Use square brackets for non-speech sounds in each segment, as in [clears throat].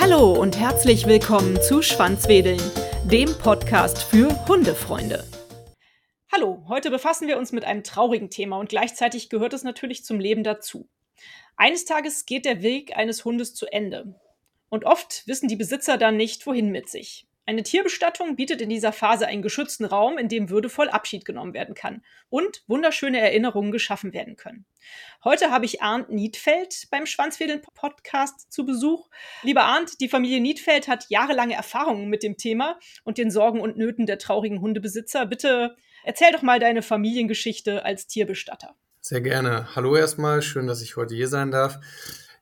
Hallo und herzlich willkommen zu Schwanzwedeln, dem Podcast für Hundefreunde. Hallo, heute befassen wir uns mit einem traurigen Thema und gleichzeitig gehört es natürlich zum Leben dazu. Eines Tages geht der Weg eines Hundes zu Ende. Und oft wissen die Besitzer dann nicht, wohin mit sich. Eine Tierbestattung bietet in dieser Phase einen geschützten Raum, in dem würdevoll Abschied genommen werden kann und wunderschöne Erinnerungen geschaffen werden können. Heute habe ich Arndt Niedfeld beim Schwanzwedeln-Podcast zu Besuch. Lieber Arndt, die Familie Niedfeld hat jahrelange Erfahrungen mit dem Thema und den Sorgen und Nöten der traurigen Hundebesitzer. Bitte erzähl doch mal deine Familiengeschichte als Tierbestatter. Sehr gerne. Hallo erstmal, schön, dass ich heute hier sein darf.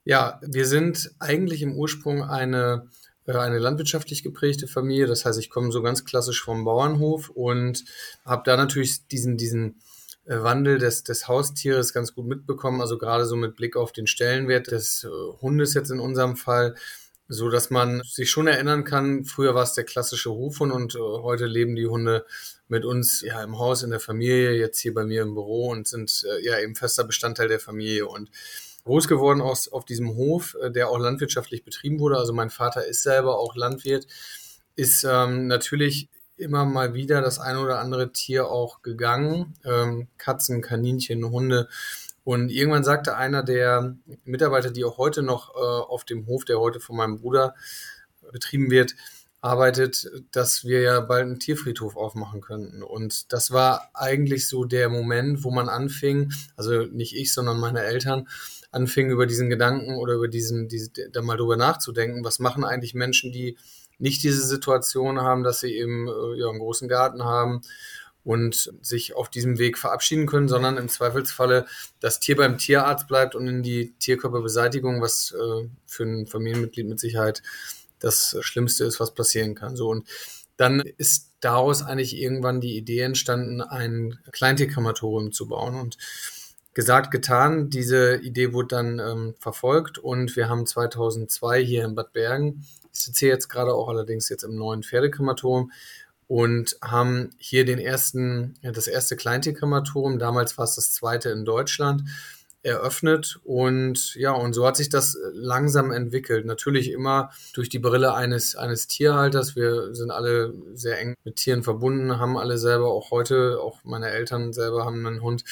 Ja, wir sind eigentlich im Ursprung eine äh, eine landwirtschaftlich geprägte Familie. Das heißt, ich komme so ganz klassisch vom Bauernhof und habe da natürlich diesen, diesen äh, Wandel des, des Haustieres ganz gut mitbekommen. Also gerade so mit Blick auf den Stellenwert des äh, Hundes jetzt in unserem Fall. So dass man sich schon erinnern kann, früher war es der klassische Hofhund und heute leben die Hunde mit uns ja im Haus, in der Familie, jetzt hier bei mir im Büro und sind ja eben fester Bestandteil der Familie. Und groß geworden aus, auf diesem Hof, äh, der auch landwirtschaftlich betrieben wurde. Also mein Vater ist selber auch Landwirt, ist ähm, natürlich immer mal wieder das eine oder andere Tier auch gegangen. Ähm, Katzen, Kaninchen, Hunde. Und irgendwann sagte einer der Mitarbeiter, die auch heute noch äh, auf dem Hof, der heute von meinem Bruder betrieben wird, arbeitet, dass wir ja bald einen Tierfriedhof aufmachen könnten. Und das war eigentlich so der Moment, wo man anfing, also nicht ich, sondern meine Eltern, anfing, über diesen Gedanken oder über diesen, diese, da mal drüber nachzudenken, was machen eigentlich Menschen, die nicht diese Situation haben, dass sie eben äh, ja, einen großen Garten haben und sich auf diesem Weg verabschieden können, sondern im Zweifelsfalle das Tier beim Tierarzt bleibt und in die Tierkörperbeseitigung, was äh, für ein Familienmitglied mit Sicherheit das Schlimmste ist, was passieren kann. So und dann ist daraus eigentlich irgendwann die Idee entstanden, ein Kleintierkrematorium zu bauen und gesagt, getan. Diese Idee wurde dann ähm, verfolgt und wir haben 2002 hier in Bad Bergen, ich sitze jetzt gerade auch allerdings jetzt im neuen Pferdekrematorium und haben hier den ersten, das erste Kleintierkrematorium, damals war es das zweite in Deutschland, eröffnet und ja, und so hat sich das langsam entwickelt. Natürlich immer durch die Brille eines, eines Tierhalters. Wir sind alle sehr eng mit Tieren verbunden, haben alle selber, auch heute, auch meine Eltern selber haben einen Hund.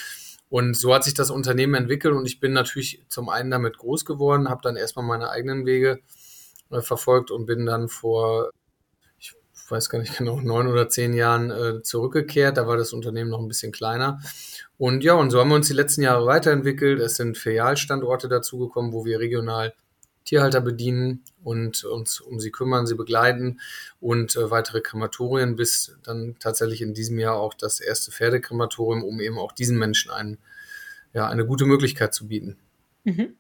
Und so hat sich das Unternehmen entwickelt und ich bin natürlich zum einen damit groß geworden, habe dann erstmal meine eigenen Wege äh, verfolgt und bin dann vor, ich weiß gar nicht genau, neun oder zehn Jahren äh, zurückgekehrt. Da war das Unternehmen noch ein bisschen kleiner. Und ja, und so haben wir uns die letzten Jahre weiterentwickelt. Es sind Filialstandorte dazugekommen, wo wir regional Tierhalter bedienen und uns um sie kümmern, sie begleiten und äh, weitere Krematorien, bis dann tatsächlich in diesem Jahr auch das erste Pferdekrematorium, um eben auch diesen Menschen einen, ja, eine gute Möglichkeit zu bieten. Mhm.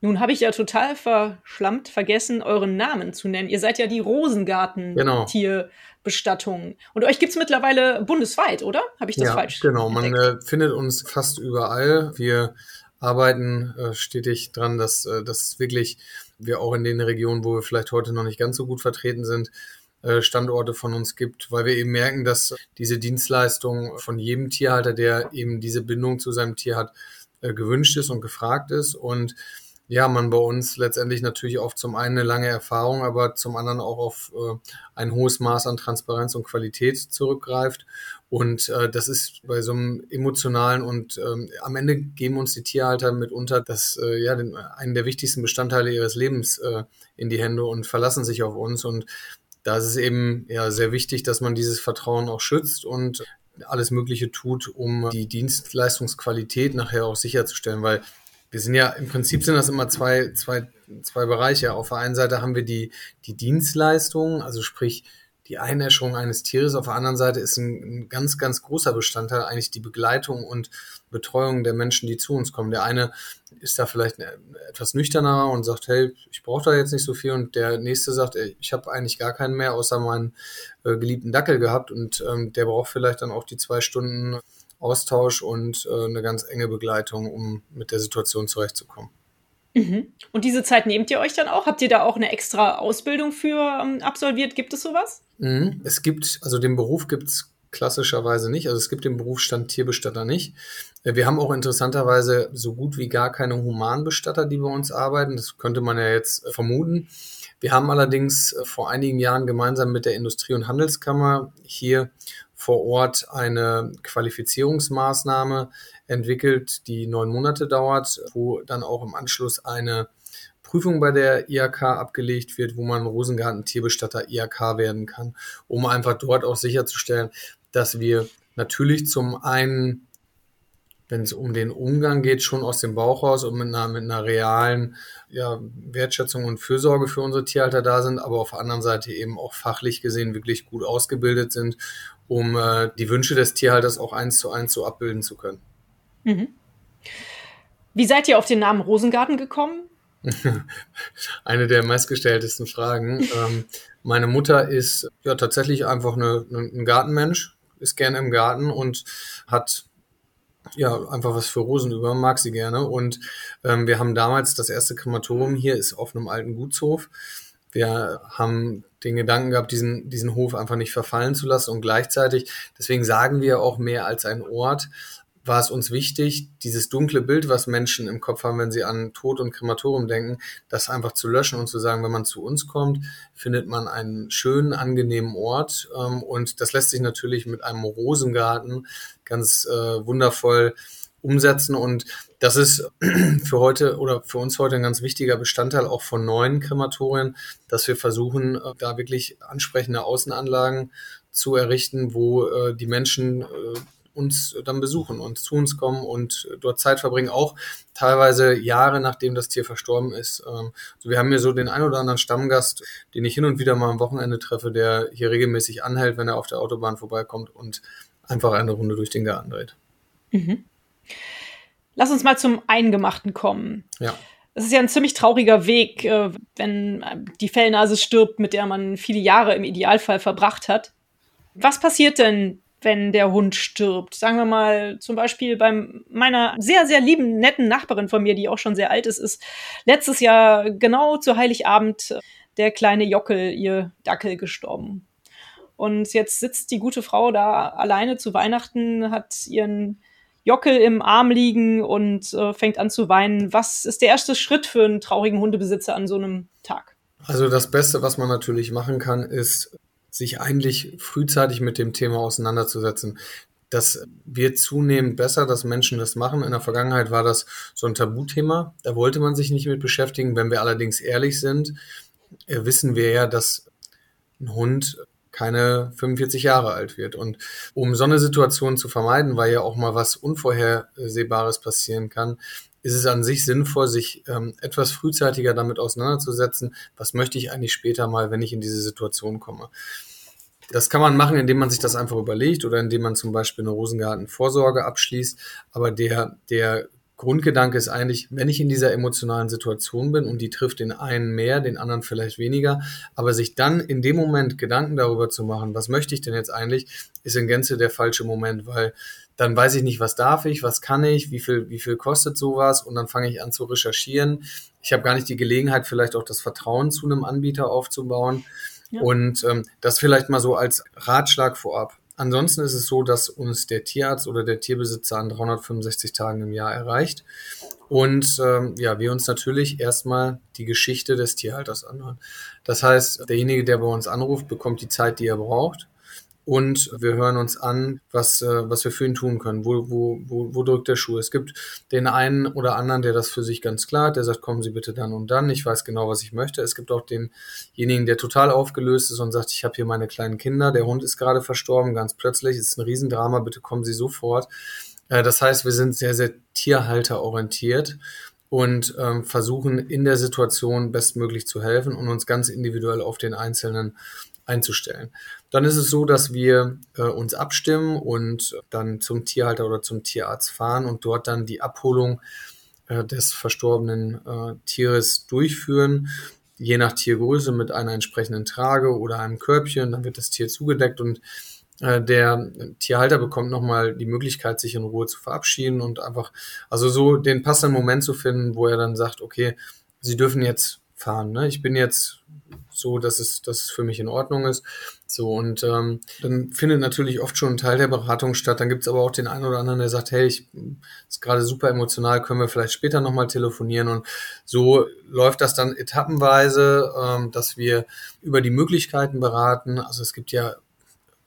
Nun habe ich ja total verschlammt vergessen, euren Namen zu nennen. Ihr seid ja die Rosengarten-Tierbestattung. Genau. Und euch gibt es mittlerweile bundesweit, oder? Habe ich das ja, falsch? Genau, man äh, findet uns fast überall. Wir arbeiten äh, stetig dran, dass, äh, dass wirklich wir auch in den Regionen, wo wir vielleicht heute noch nicht ganz so gut vertreten sind, äh, Standorte von uns gibt, weil wir eben merken, dass diese Dienstleistung von jedem Tierhalter, der eben diese Bindung zu seinem Tier hat, äh, gewünscht ist und gefragt ist. Und ja, man bei uns letztendlich natürlich auf zum einen eine lange Erfahrung, aber zum anderen auch auf äh, ein hohes Maß an Transparenz und Qualität zurückgreift. Und äh, das ist bei so einem emotionalen und ähm, am Ende geben uns die Tierhalter mitunter das, äh, ja, den, einen der wichtigsten Bestandteile ihres Lebens äh, in die Hände und verlassen sich auf uns. Und da ist es eben ja sehr wichtig, dass man dieses Vertrauen auch schützt und alles Mögliche tut, um die Dienstleistungsqualität nachher auch sicherzustellen, weil wir sind ja, im Prinzip sind das immer zwei, zwei, zwei Bereiche. Auf der einen Seite haben wir die, die Dienstleistungen, also sprich die Einäscherung eines Tieres. Auf der anderen Seite ist ein, ein, ganz, ganz großer Bestandteil eigentlich die Begleitung und Betreuung der Menschen, die zu uns kommen. Der eine ist da vielleicht etwas nüchterner und sagt, hey, ich brauche da jetzt nicht so viel. Und der nächste sagt, ich habe eigentlich gar keinen mehr, außer meinen äh, geliebten Dackel gehabt. Und ähm, der braucht vielleicht dann auch die zwei Stunden Austausch und äh, eine ganz enge Begleitung, um mit der Situation zurechtzukommen. Mhm. Und diese Zeit nehmt ihr euch dann auch? Habt ihr da auch eine extra Ausbildung für ähm, absolviert? Gibt es sowas? Mhm. Es gibt, also den Beruf gibt es klassischerweise nicht. Also es gibt den Berufsstand Tierbestatter nicht. Äh, wir haben auch interessanterweise so gut wie gar keine Humanbestatter, die bei uns arbeiten. Das könnte man ja jetzt vermuten. Wir haben allerdings vor einigen Jahren gemeinsam mit der Industrie- und Handelskammer hier vor Ort eine Qualifizierungsmaßnahme entwickelt, die neun Monate dauert, wo dann auch im Anschluss eine Prüfung bei der IHK abgelegt wird, wo man Rosengarten Tierbestatter IHK werden kann, um einfach dort auch sicherzustellen, dass wir natürlich zum einen, wenn es um den Umgang geht, schon aus dem Bauch raus und mit einer, mit einer realen ja, Wertschätzung und Fürsorge für unsere Tierhalter da sind, aber auf der anderen Seite eben auch fachlich gesehen wirklich gut ausgebildet sind, um äh, die Wünsche des Tierhalters auch eins zu eins so abbilden zu können. Mhm. Wie seid ihr auf den Namen Rosengarten gekommen? [laughs] Eine der meistgestelltesten Fragen. Ähm, meine Mutter ist ja tatsächlich einfach eine, ein Gartenmensch, ist gerne im Garten und hat ja einfach was für Rosen über, mag sie gerne. Und ähm, wir haben damals das erste Krematorium hier ist auf einem alten Gutshof. Wir haben den Gedanken gehabt, diesen, diesen Hof einfach nicht verfallen zu lassen und gleichzeitig, deswegen sagen wir auch mehr als ein Ort, war es uns wichtig, dieses dunkle Bild, was Menschen im Kopf haben, wenn sie an Tod und Krematorium denken, das einfach zu löschen und zu sagen, wenn man zu uns kommt, findet man einen schönen, angenehmen Ort. Ähm, und das lässt sich natürlich mit einem Rosengarten ganz äh, wundervoll umsetzen. Und das ist [clears throat] für heute oder für uns heute ein ganz wichtiger Bestandteil auch von neuen Krematorien, dass wir versuchen, äh, da wirklich ansprechende Außenanlagen zu errichten, wo äh, die Menschen äh, uns dann besuchen und zu uns kommen und dort Zeit verbringen, auch teilweise Jahre nachdem das Tier verstorben ist. Ähm, also wir haben hier so den ein oder anderen Stammgast, den ich hin und wieder mal am Wochenende treffe, der hier regelmäßig anhält, wenn er auf der Autobahn vorbeikommt und einfach eine Runde durch den Garten dreht. Mhm. Lass uns mal zum Eingemachten kommen. Ja. Es ist ja ein ziemlich trauriger Weg, äh, wenn die Fellnase stirbt, mit der man viele Jahre im Idealfall verbracht hat. Was passiert denn, wenn der Hund stirbt. Sagen wir mal zum Beispiel bei meiner sehr, sehr lieben, netten Nachbarin von mir, die auch schon sehr alt ist, ist letztes Jahr genau zu Heiligabend der kleine Jockel, ihr Dackel, gestorben. Und jetzt sitzt die gute Frau da alleine zu Weihnachten, hat ihren Jockel im Arm liegen und äh, fängt an zu weinen. Was ist der erste Schritt für einen traurigen Hundebesitzer an so einem Tag? Also das Beste, was man natürlich machen kann, ist sich eigentlich frühzeitig mit dem Thema auseinanderzusetzen. Das wird zunehmend besser, dass Menschen das machen. In der Vergangenheit war das so ein Tabuthema. Da wollte man sich nicht mit beschäftigen. Wenn wir allerdings ehrlich sind, äh, wissen wir ja, dass ein Hund keine 45 Jahre alt wird. Und um so eine Situation zu vermeiden, weil ja auch mal was Unvorhersehbares passieren kann, ist es an sich sinnvoll, sich ähm, etwas frühzeitiger damit auseinanderzusetzen, was möchte ich eigentlich später mal, wenn ich in diese Situation komme. Das kann man machen, indem man sich das einfach überlegt oder indem man zum Beispiel eine Rosengartenvorsorge abschließt. Aber der, der Grundgedanke ist eigentlich, wenn ich in dieser emotionalen Situation bin und die trifft den einen mehr, den anderen vielleicht weniger, aber sich dann in dem Moment Gedanken darüber zu machen, was möchte ich denn jetzt eigentlich, ist in Gänze der falsche Moment, weil dann weiß ich nicht, was darf ich, was kann ich, wie viel, wie viel kostet sowas und dann fange ich an zu recherchieren. Ich habe gar nicht die Gelegenheit, vielleicht auch das Vertrauen zu einem Anbieter aufzubauen. Ja. Und ähm, das vielleicht mal so als Ratschlag vorab. Ansonsten ist es so, dass uns der Tierarzt oder der Tierbesitzer an 365 Tagen im Jahr erreicht. Und ähm, ja, wir uns natürlich erstmal die Geschichte des Tierhalters anhören. Das heißt, derjenige, der bei uns anruft, bekommt die Zeit, die er braucht und wir hören uns an, was, äh, was wir für ihn tun können. Wo, wo, wo, wo drückt der Schuh? Es gibt den einen oder anderen, der das für sich ganz klar hat, der sagt, kommen Sie bitte dann und dann, ich weiß genau, was ich möchte. Es gibt auch denjenigen, der total aufgelöst ist und sagt, ich habe hier meine kleinen Kinder, der Hund ist gerade verstorben, ganz plötzlich, es ist ein Riesendrama, bitte kommen Sie sofort. Äh, das heißt, wir sind sehr, sehr tierhalterorientiert und ähm, versuchen in der Situation bestmöglich zu helfen und uns ganz individuell auf den Einzelnen einzustellen. Dann ist es so, dass wir äh, uns abstimmen und dann zum Tierhalter oder zum Tierarzt fahren und dort dann die Abholung äh, des verstorbenen äh, Tieres durchführen, je nach Tiergröße mit einer entsprechenden Trage oder einem Körbchen. Dann wird das Tier zugedeckt und äh, der Tierhalter bekommt nochmal die Möglichkeit, sich in Ruhe zu verabschieden und einfach, also so den passenden Moment zu finden, wo er dann sagt, okay, Sie dürfen jetzt fahren. Ne? Ich bin jetzt so, dass es, dass es für mich in Ordnung ist. So, und ähm, dann findet natürlich oft schon ein Teil der Beratung statt. Dann gibt es aber auch den einen oder anderen, der sagt, hey, ich ist gerade super emotional, können wir vielleicht später nochmal telefonieren. Und so läuft das dann etappenweise, ähm, dass wir über die Möglichkeiten beraten. Also es gibt ja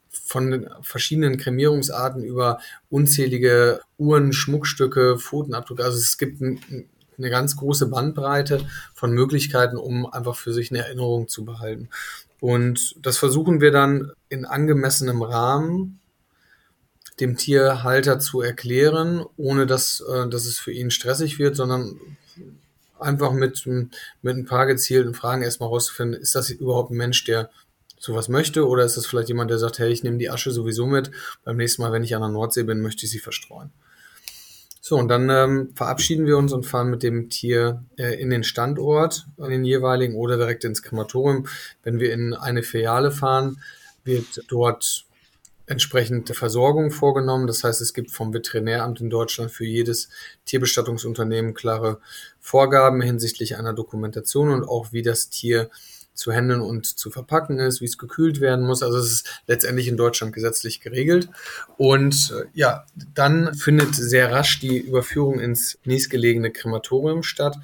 von den verschiedenen Kremierungsarten über unzählige Uhren, Schmuckstücke, Pfotenabdrücke. Also es gibt ein, eine ganz große Bandbreite von Möglichkeiten, um einfach für sich eine Erinnerung zu behalten. Und das versuchen wir dann in angemessenem Rahmen dem Tierhalter zu erklären, ohne dass, äh, dass es für ihn stressig wird, sondern einfach mit, mit ein paar gezielten Fragen erstmal rauszufinden, ist das überhaupt ein Mensch, der sowas möchte, oder ist das vielleicht jemand, der sagt, hey, ich nehme die Asche sowieso mit, beim nächsten Mal, wenn ich an der Nordsee bin, möchte ich sie verstreuen. So, und dann ähm, verabschieden wir uns und fahren mit dem Tier äh, in den Standort, in den jeweiligen oder direkt ins Krematorium. Wenn wir in eine Filiale fahren, wird dort entsprechend Versorgung vorgenommen. Das heißt, es gibt vom Veterinäramt in Deutschland für jedes Tierbestattungsunternehmen klare Vorgaben hinsichtlich einer Dokumentation und auch wie das Tier zu handeln und zu verpacken ist, wie es gekühlt werden muss. Also es ist letztendlich in Deutschland gesetzlich geregelt. Und äh, ja, dann findet sehr rasch die Überführung ins nächstgelegene Krematorium statt,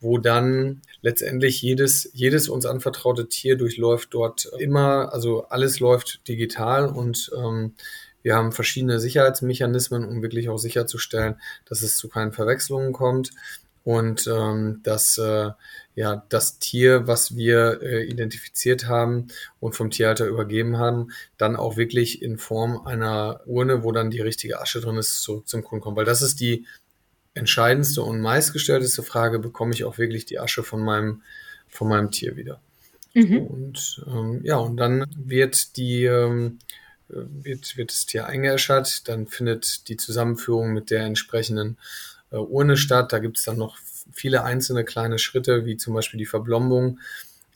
wo dann letztendlich jedes, jedes uns anvertraute Tier durchläuft dort immer, also alles läuft digital und ähm, wir haben verschiedene Sicherheitsmechanismen, um wirklich auch sicherzustellen, dass es zu keinen Verwechslungen kommt und ähm, dass äh, ja das Tier, was wir äh, identifiziert haben und vom Tierhalter übergeben haben, dann auch wirklich in Form einer Urne, wo dann die richtige Asche drin ist, zurück zum Kunden kommt. Weil das ist die entscheidendste und meistgestellteste Frage, bekomme ich auch wirklich die Asche von meinem, von meinem Tier wieder. Mhm. Und ähm, ja, und dann wird die ähm, wird, wird das Tier eingeäschert, dann findet die Zusammenführung mit der entsprechenden äh, Urne statt. Da gibt es dann noch viele einzelne kleine Schritte, wie zum Beispiel die Verblombung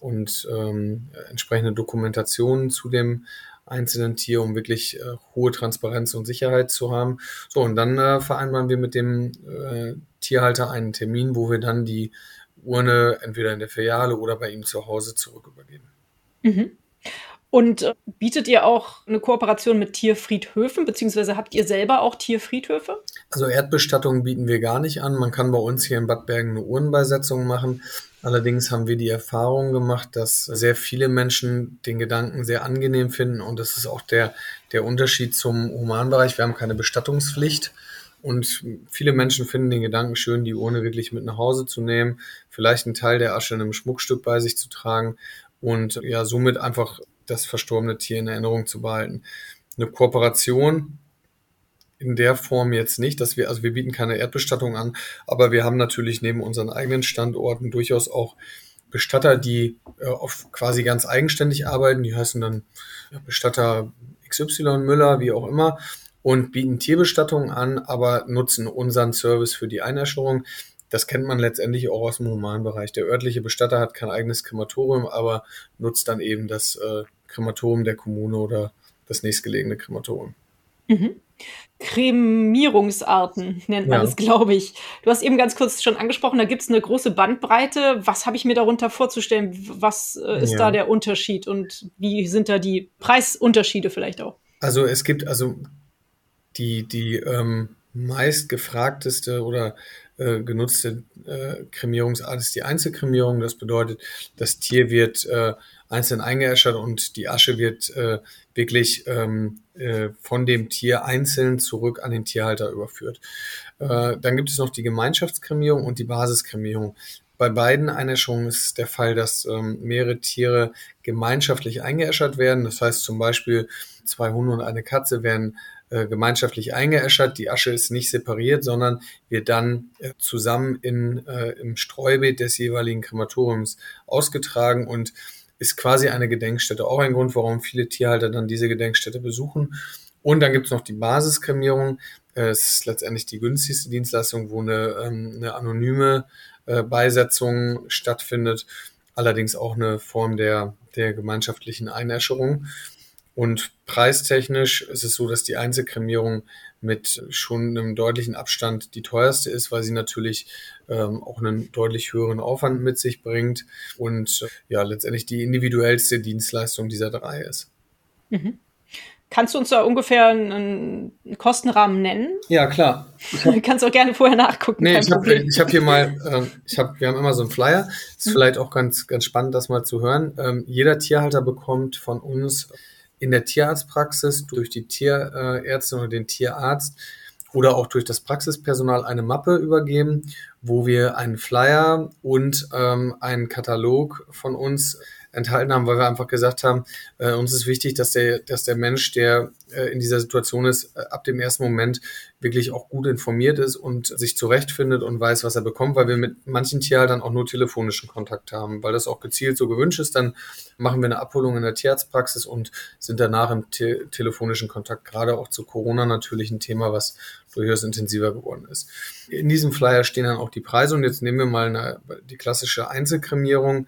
und ähm, entsprechende Dokumentationen zu dem einzelnen Tier, um wirklich äh, hohe Transparenz und Sicherheit zu haben. So, und dann äh, vereinbaren wir mit dem äh, Tierhalter einen Termin, wo wir dann die Urne entweder in der Filiale oder bei ihm zu Hause zurück übergeben. Mhm. Und äh, bietet ihr auch eine Kooperation mit Tierfriedhöfen, beziehungsweise habt ihr selber auch Tierfriedhöfe? Also Erdbestattungen bieten wir gar nicht an. Man kann bei uns hier in Bad Bergen eine Urnenbeisetzung machen. Allerdings haben wir die Erfahrung gemacht, dass sehr viele Menschen den Gedanken sehr angenehm finden und das ist auch der, der Unterschied zum Humanbereich. Wir haben keine Bestattungspflicht. Und viele Menschen finden den Gedanken schön, die Urne wirklich mit nach Hause zu nehmen, vielleicht einen Teil der Asche in einem Schmuckstück bei sich zu tragen und ja, somit einfach das verstorbene Tier in Erinnerung zu behalten. Eine Kooperation in der Form jetzt nicht, dass wir, also wir bieten keine Erdbestattung an, aber wir haben natürlich neben unseren eigenen Standorten durchaus auch Bestatter, die äh, auf quasi ganz eigenständig arbeiten. Die heißen dann Bestatter XY Müller, wie auch immer, und bieten Tierbestattungen an, aber nutzen unseren Service für die Einäscherung. Das kennt man letztendlich auch aus dem Humanbereich. Der örtliche Bestatter hat kein eigenes Krematorium, aber nutzt dann eben das äh, Krematorium der Kommune oder das nächstgelegene Krematorium. Mhm. Kremierungsarten nennt man ja. es, glaube ich. Du hast eben ganz kurz schon angesprochen, da gibt es eine große Bandbreite. Was habe ich mir darunter vorzustellen? Was äh, ist ja. da der Unterschied und wie sind da die Preisunterschiede vielleicht auch? Also es gibt also die, die ähm, meist gefragteste oder äh, genutzte äh, Kremierungsart ist die Einzelkremierung. Das bedeutet, das Tier wird äh, einzeln eingeäschert und die Asche wird äh, wirklich ähm, äh, von dem Tier einzeln zurück an den Tierhalter überführt. Äh, dann gibt es noch die Gemeinschaftskremierung und die Basiskremierung. Bei beiden Einäscherungen ist der Fall, dass ähm, mehrere Tiere gemeinschaftlich eingeäschert werden. Das heißt zum Beispiel zwei Hunde und eine Katze werden äh, gemeinschaftlich eingeäschert. Die Asche ist nicht separiert, sondern wird dann äh, zusammen in, äh, im Streubeet des jeweiligen Krematoriums ausgetragen und ist quasi eine Gedenkstätte. Auch ein Grund, warum viele Tierhalter dann diese Gedenkstätte besuchen. Und dann gibt es noch die Basiskremierung. Es ist letztendlich die günstigste Dienstleistung, wo eine, ähm, eine anonyme äh, Beisetzung stattfindet. Allerdings auch eine Form der, der gemeinschaftlichen Einäscherung. Und preistechnisch ist es so, dass die Einzelkremierung mit schon einem deutlichen Abstand die teuerste ist, weil sie natürlich ähm, auch einen deutlich höheren Aufwand mit sich bringt und ja letztendlich die individuellste Dienstleistung dieser drei ist. Mhm. Kannst du uns da ungefähr einen Kostenrahmen nennen? Ja, klar. Du [laughs] kannst auch gerne vorher nachgucken. Nee, ich habe hab hier mal, äh, ich hab, wir haben immer so einen Flyer. Ist mhm. vielleicht auch ganz, ganz spannend, das mal zu hören. Ähm, jeder Tierhalter bekommt von uns in der Tierarztpraxis durch die Tierärztin oder den Tierarzt oder auch durch das Praxispersonal eine Mappe übergeben, wo wir einen Flyer und ähm, einen Katalog von uns enthalten haben, weil wir einfach gesagt haben, äh, uns ist wichtig, dass der, dass der Mensch, der äh, in dieser Situation ist, äh, ab dem ersten Moment wirklich auch gut informiert ist und sich zurechtfindet und weiß, was er bekommt, weil wir mit manchen Tierhaltern auch nur telefonischen Kontakt haben, weil das auch gezielt so gewünscht ist. Dann machen wir eine Abholung in der Tierarztpraxis und sind danach im te telefonischen Kontakt, gerade auch zu Corona natürlich ein Thema, was durchaus intensiver geworden ist. In diesem Flyer stehen dann auch die Preise und jetzt nehmen wir mal eine, die klassische Einzelkremierung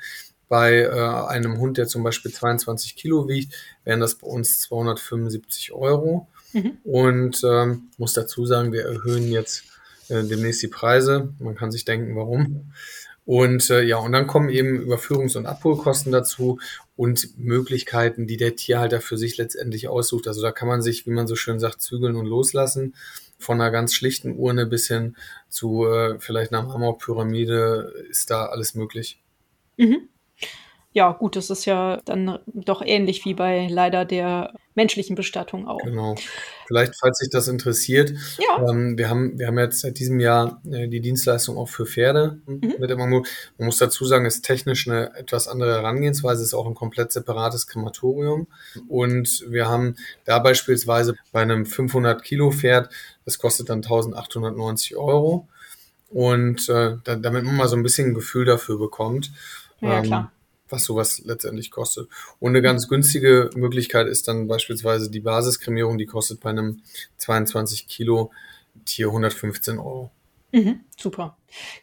bei äh, einem Hund, der zum Beispiel 22 Kilo wiegt, wären das bei uns 275 Euro. Mhm. Und ähm, muss dazu sagen, wir erhöhen jetzt äh, demnächst die Preise. Man kann sich denken, warum. Und äh, ja, und dann kommen eben Überführungs- und Abholkosten dazu und Möglichkeiten, die der Tierhalter für sich letztendlich aussucht. Also da kann man sich, wie man so schön sagt, zügeln und loslassen. Von einer ganz schlichten Urne bis hin zu äh, vielleicht einer Marmorpyramide ist da alles möglich. Mhm ja, gut, das ist ja dann doch ähnlich wie bei leider der menschlichen Bestattung auch. Genau. Vielleicht, falls sich das interessiert, ja. ähm, wir, haben, wir haben jetzt seit diesem Jahr äh, die Dienstleistung auch für Pferde mhm. mit Immango. Man muss dazu sagen, ist technisch eine etwas andere Herangehensweise, ist auch ein komplett separates Krematorium. Und wir haben da beispielsweise bei einem 500 Kilo Pferd, das kostet dann 1890 Euro. Und äh, damit man mal so ein bisschen ein Gefühl dafür bekommt. Ja, ähm, klar was sowas letztendlich kostet. Und eine ganz günstige Möglichkeit ist dann beispielsweise die Basiskremierung, die kostet bei einem 22 Kilo Tier 115 Euro. Mhm, super.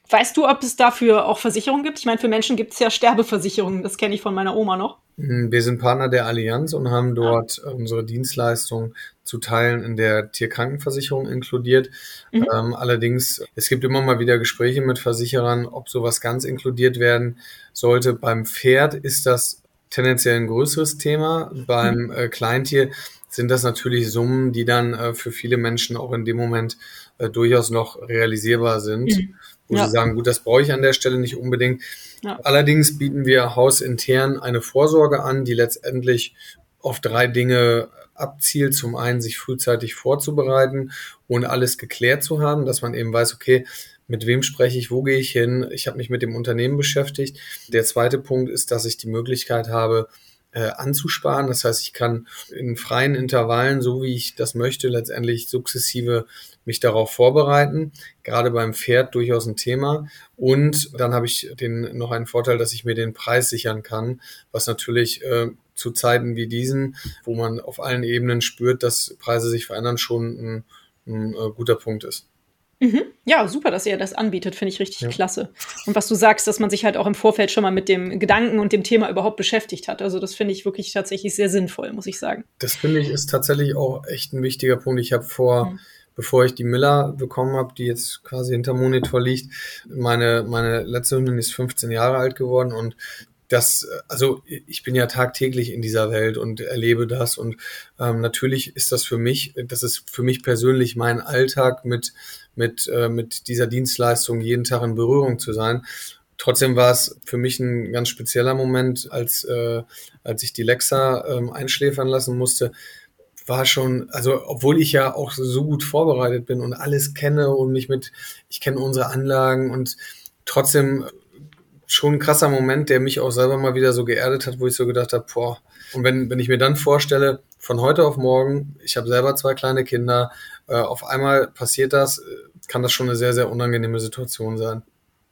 Weißt du, ob es dafür auch Versicherungen gibt? Ich meine, für Menschen gibt es ja Sterbeversicherungen, das kenne ich von meiner Oma noch. Mhm, wir sind Partner der Allianz und haben dort ah. unsere Dienstleistung zu Teilen in der Tierkrankenversicherung inkludiert. Mhm. Ähm, allerdings, es gibt immer mal wieder Gespräche mit Versicherern, ob sowas ganz inkludiert werden sollte. Beim Pferd ist das tendenziell ein größeres Thema. Beim mhm. äh, Kleintier sind das natürlich Summen, die dann äh, für viele Menschen auch in dem Moment äh, durchaus noch realisierbar sind. Mhm. Wo ja. sie sagen, gut, das brauche ich an der Stelle nicht unbedingt. Ja. Allerdings bieten wir hausintern eine Vorsorge an, die letztendlich auf drei Dinge abzielt. Zum einen, sich frühzeitig vorzubereiten und alles geklärt zu haben, dass man eben weiß, okay, mit wem spreche ich, wo gehe ich hin? Ich habe mich mit dem Unternehmen beschäftigt. Der zweite Punkt ist, dass ich die Möglichkeit habe, äh, anzusparen. Das heißt, ich kann in freien Intervallen, so wie ich das möchte, letztendlich sukzessive mich darauf vorbereiten. Gerade beim Pferd durchaus ein Thema. Und dann habe ich den, noch einen Vorteil, dass ich mir den Preis sichern kann, was natürlich äh, zu Zeiten wie diesen, wo man auf allen Ebenen spürt, dass Preise sich verändern, schon ein, ein, äh, guter Punkt ist. Mhm. Ja, super, dass ihr das anbietet, finde ich richtig ja. klasse. Und was du sagst, dass man sich halt auch im Vorfeld schon mal mit dem Gedanken und dem Thema überhaupt beschäftigt hat. Also das finde ich wirklich tatsächlich sehr sinnvoll, muss ich sagen. Das finde ich ist tatsächlich auch echt ein wichtiger Punkt. Ich habe vor, mhm. bevor ich die Miller bekommen habe, die jetzt quasi hinter Monitor liegt, meine, meine letzte Hündin ist 15 Jahre alt geworden und das, also ich bin ja tagtäglich in dieser Welt und erlebe das und ähm, natürlich ist das für mich, das ist für mich persönlich mein Alltag mit mit äh, mit dieser Dienstleistung jeden Tag in Berührung zu sein. Trotzdem war es für mich ein ganz spezieller Moment, als äh, als ich die Lexa ähm, einschläfern lassen musste, war schon, also obwohl ich ja auch so gut vorbereitet bin und alles kenne und mich mit, ich kenne unsere Anlagen und trotzdem schon ein krasser Moment, der mich auch selber mal wieder so geerdet hat, wo ich so gedacht habe, boah, und wenn, wenn ich mir dann vorstelle, von heute auf morgen, ich habe selber zwei kleine Kinder, äh, auf einmal passiert das, äh, kann das schon eine sehr, sehr unangenehme Situation sein.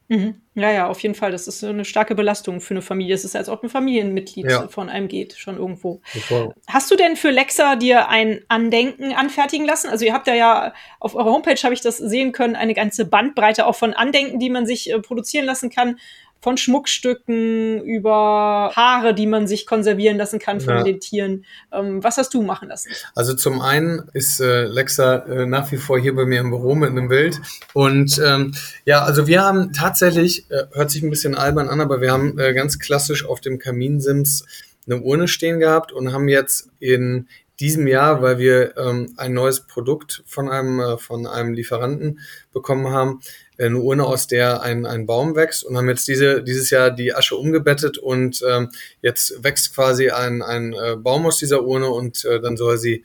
Mhm. Ja, ja, auf jeden Fall. Das ist eine starke Belastung für eine Familie. Es ist, als ob ein Familienmitglied ja. von einem geht, schon irgendwo. Bevor. Hast du denn für Lexa dir ein Andenken anfertigen lassen? Also ihr habt ja, ja auf eurer Homepage, habe ich das sehen können, eine ganze Bandbreite auch von Andenken, die man sich äh, produzieren lassen kann. Von Schmuckstücken über Haare, die man sich konservieren lassen kann von ja. den Tieren. Ähm, was hast du machen lassen? Also zum einen ist äh, Lexa äh, nach wie vor hier bei mir im Büro mit einem Bild. Und ähm, ja, also wir haben tatsächlich, äh, hört sich ein bisschen albern an, aber wir haben äh, ganz klassisch auf dem Kaminsims eine Urne stehen gehabt und haben jetzt in diesem Jahr, weil wir ähm, ein neues Produkt von einem, äh, von einem Lieferanten bekommen haben, eine Urne, aus der ein, ein Baum wächst und haben jetzt diese, dieses Jahr die Asche umgebettet und ähm, jetzt wächst quasi ein, ein äh, Baum aus dieser Urne und äh, dann soll sie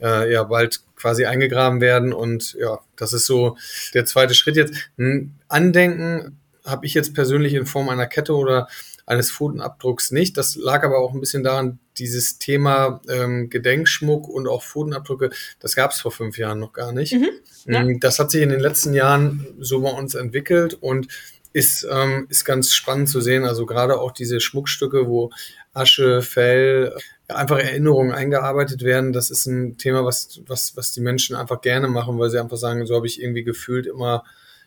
äh, ja bald quasi eingegraben werden und ja, das ist so der zweite Schritt jetzt. Ein Andenken habe ich jetzt persönlich in Form einer Kette oder eines Pfotenabdrucks nicht. Das lag aber auch ein bisschen daran, dieses Thema ähm, Gedenkschmuck und auch Pfotenabdrücke, das gab es vor fünf Jahren noch gar nicht. Mhm, ja. Ähm, das hat sich in den letzten Jahren so bei uns entwickelt und ist, ähm, ist ganz spannend zu sehen. Also gerade auch diese Schmuckstücke, wo Asche, Fell, einfach Erinnerungen eingearbeitet werden, das ist ein Thema, was, was, was die Menschen einfach gerne machen, weil sie einfach sagen, so habe ich irgendwie gefühlt immer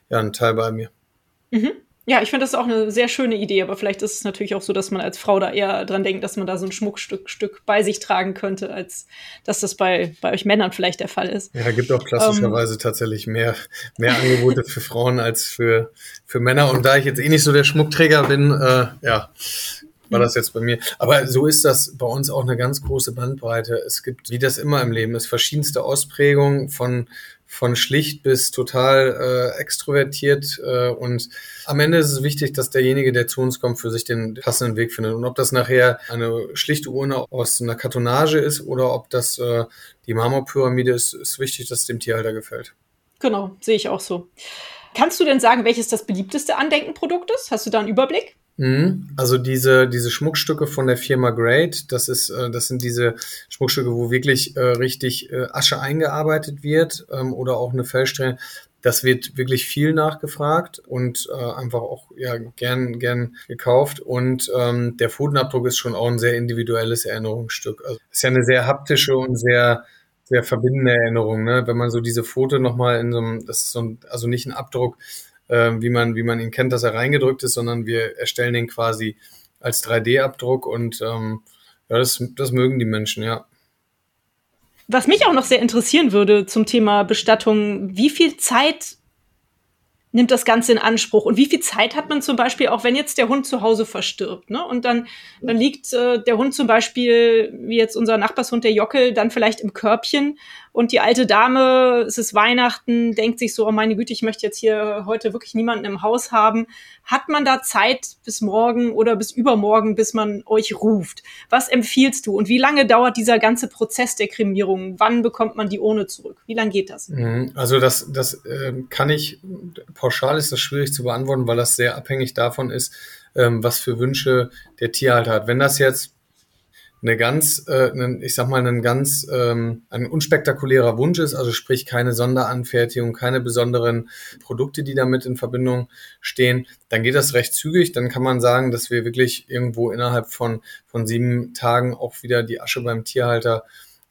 ja, einen Teil bei mir. Mhm. Ja, ich finde das auch eine sehr schöne Idee, aber vielleicht ist es natürlich auch so, dass man als Frau da eher dran denkt, dass man da so ein Schmuckstück Stück bei sich tragen könnte, als dass das bei, bei euch Männern vielleicht der Fall ist. Ja, gibt auch klassischerweise ähm, tatsächlich mehr, mehr Angebote für Frauen als für, für Männer. Und da ich jetzt eh nicht so der Schmuckträger bin, äh, ja, war das jetzt bei mir. Aber so ist das bei uns auch eine ganz große Bandbreite. Es gibt, wie das immer im Leben ist, verschiedenste Ausprägungen von von schlicht bis total äh, extrovertiert. Äh, und am Ende ist es wichtig, dass derjenige, der zu uns kommt, für sich den passenden Weg findet. Und ob das nachher eine schlichte Urne aus einer Kartonage ist oder ob das äh, die Marmorpyramide ist, ist wichtig, dass es dem Tierhalter gefällt. Genau, sehe ich auch so. Kannst du denn sagen, welches das beliebteste Andenkenprodukt ist? Hast du da einen Überblick? Mhm. Also diese, diese Schmuckstücke von der Firma Great, das ist, äh, das sind diese Schmuckstücke, wo wirklich äh, richtig äh, Asche eingearbeitet wird ähm, oder auch eine Fellsträhne. Das wird wirklich viel nachgefragt und äh, einfach auch ja, gern, gern gekauft. Und ähm, der Pfotenabdruck ist schon auch ein sehr individuelles Erinnerungsstück. Also ist ja eine sehr haptische und sehr, sehr verbindende Erinnerung, ne? Wenn man so diese Foto nochmal in so einem, das ist so ein, also nicht ein Abdruck, äh, wie, man, wie man ihn kennt, dass er reingedrückt ist, sondern wir erstellen den quasi als 3D-Abdruck und ähm, ja, das, das mögen die Menschen, ja. Was mich auch noch sehr interessieren würde zum Thema Bestattung, wie viel Zeit nimmt das Ganze in Anspruch? Und wie viel Zeit hat man zum Beispiel, auch wenn jetzt der Hund zu Hause verstirbt, ne? Und dann, dann liegt äh, der Hund zum Beispiel, wie jetzt unser Nachbarshund, der Jockel, dann vielleicht im Körbchen und die alte Dame, es ist Weihnachten, denkt sich so, oh meine Güte, ich möchte jetzt hier heute wirklich niemanden im Haus haben. Hat man da Zeit bis morgen oder bis übermorgen, bis man euch ruft? Was empfiehlst du? Und wie lange dauert dieser ganze Prozess der Kremierung? Wann bekommt man die Urne zurück? Wie lange geht das? Mhm. Also das, das äh, kann ich, pauschal ist das schwierig zu beantworten, weil das sehr abhängig davon ist, ähm, was für Wünsche der Tierhalter hat. Wenn das jetzt eine ganz, äh, einen, ich sag mal, ein ganz ähm, ein unspektakulärer Wunsch ist, also sprich keine Sonderanfertigung, keine besonderen Produkte, die damit in Verbindung stehen, dann geht das recht zügig. Dann kann man sagen, dass wir wirklich irgendwo innerhalb von, von sieben Tagen auch wieder die Asche beim Tierhalter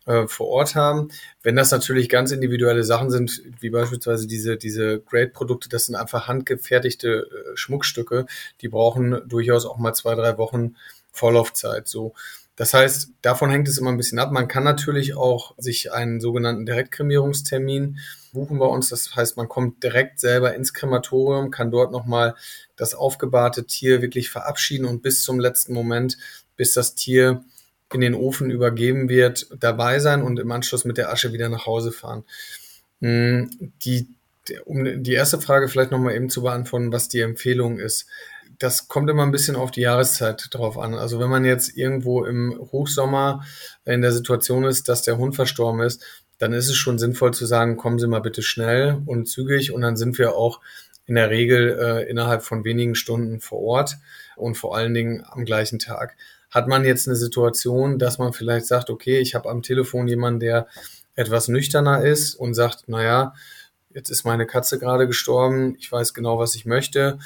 äh, vor Ort haben. Wenn das natürlich ganz individuelle Sachen sind, wie beispielsweise diese, diese Great-Produkte, das sind einfach handgefertigte äh, Schmuckstücke, die brauchen durchaus auch mal zwei, drei Wochen Vorlaufzeit. So. Das heißt, davon hängt es immer ein bisschen ab. Man kann natürlich auch sich einen sogenannten Direktkremierungstermin buchen bei uns. Das heißt, man kommt direkt selber ins Krematorium, kann dort nochmal das aufgebahrte Tier wirklich verabschieden und bis zum letzten Moment, bis das Tier in den Ofen übergeben wird, dabei sein und im Anschluss mit der Asche wieder nach Hause fahren. Hm, die, um die erste Frage vielleicht nochmal eben zu beantworten, was die Empfehlung ist das kommt immer ein bisschen auf die Jahreszeit drauf an. Also wenn man jetzt irgendwo im Hochsommer in der Situation ist, dass der Hund verstorben ist, dann ist es schon sinnvoll zu sagen, kommen Sie mal bitte schnell und zügig und dann sind wir auch in der Regel äh, innerhalb von wenigen Stunden vor Ort und vor allen Dingen am gleichen Tag. Hat man jetzt eine Situation, dass man vielleicht sagt, okay, ich habe am Telefon jemanden, der etwas nüchterner ist und sagt, naja, jetzt ist meine Katze gerade gestorben, ich weiß genau, was ich möchte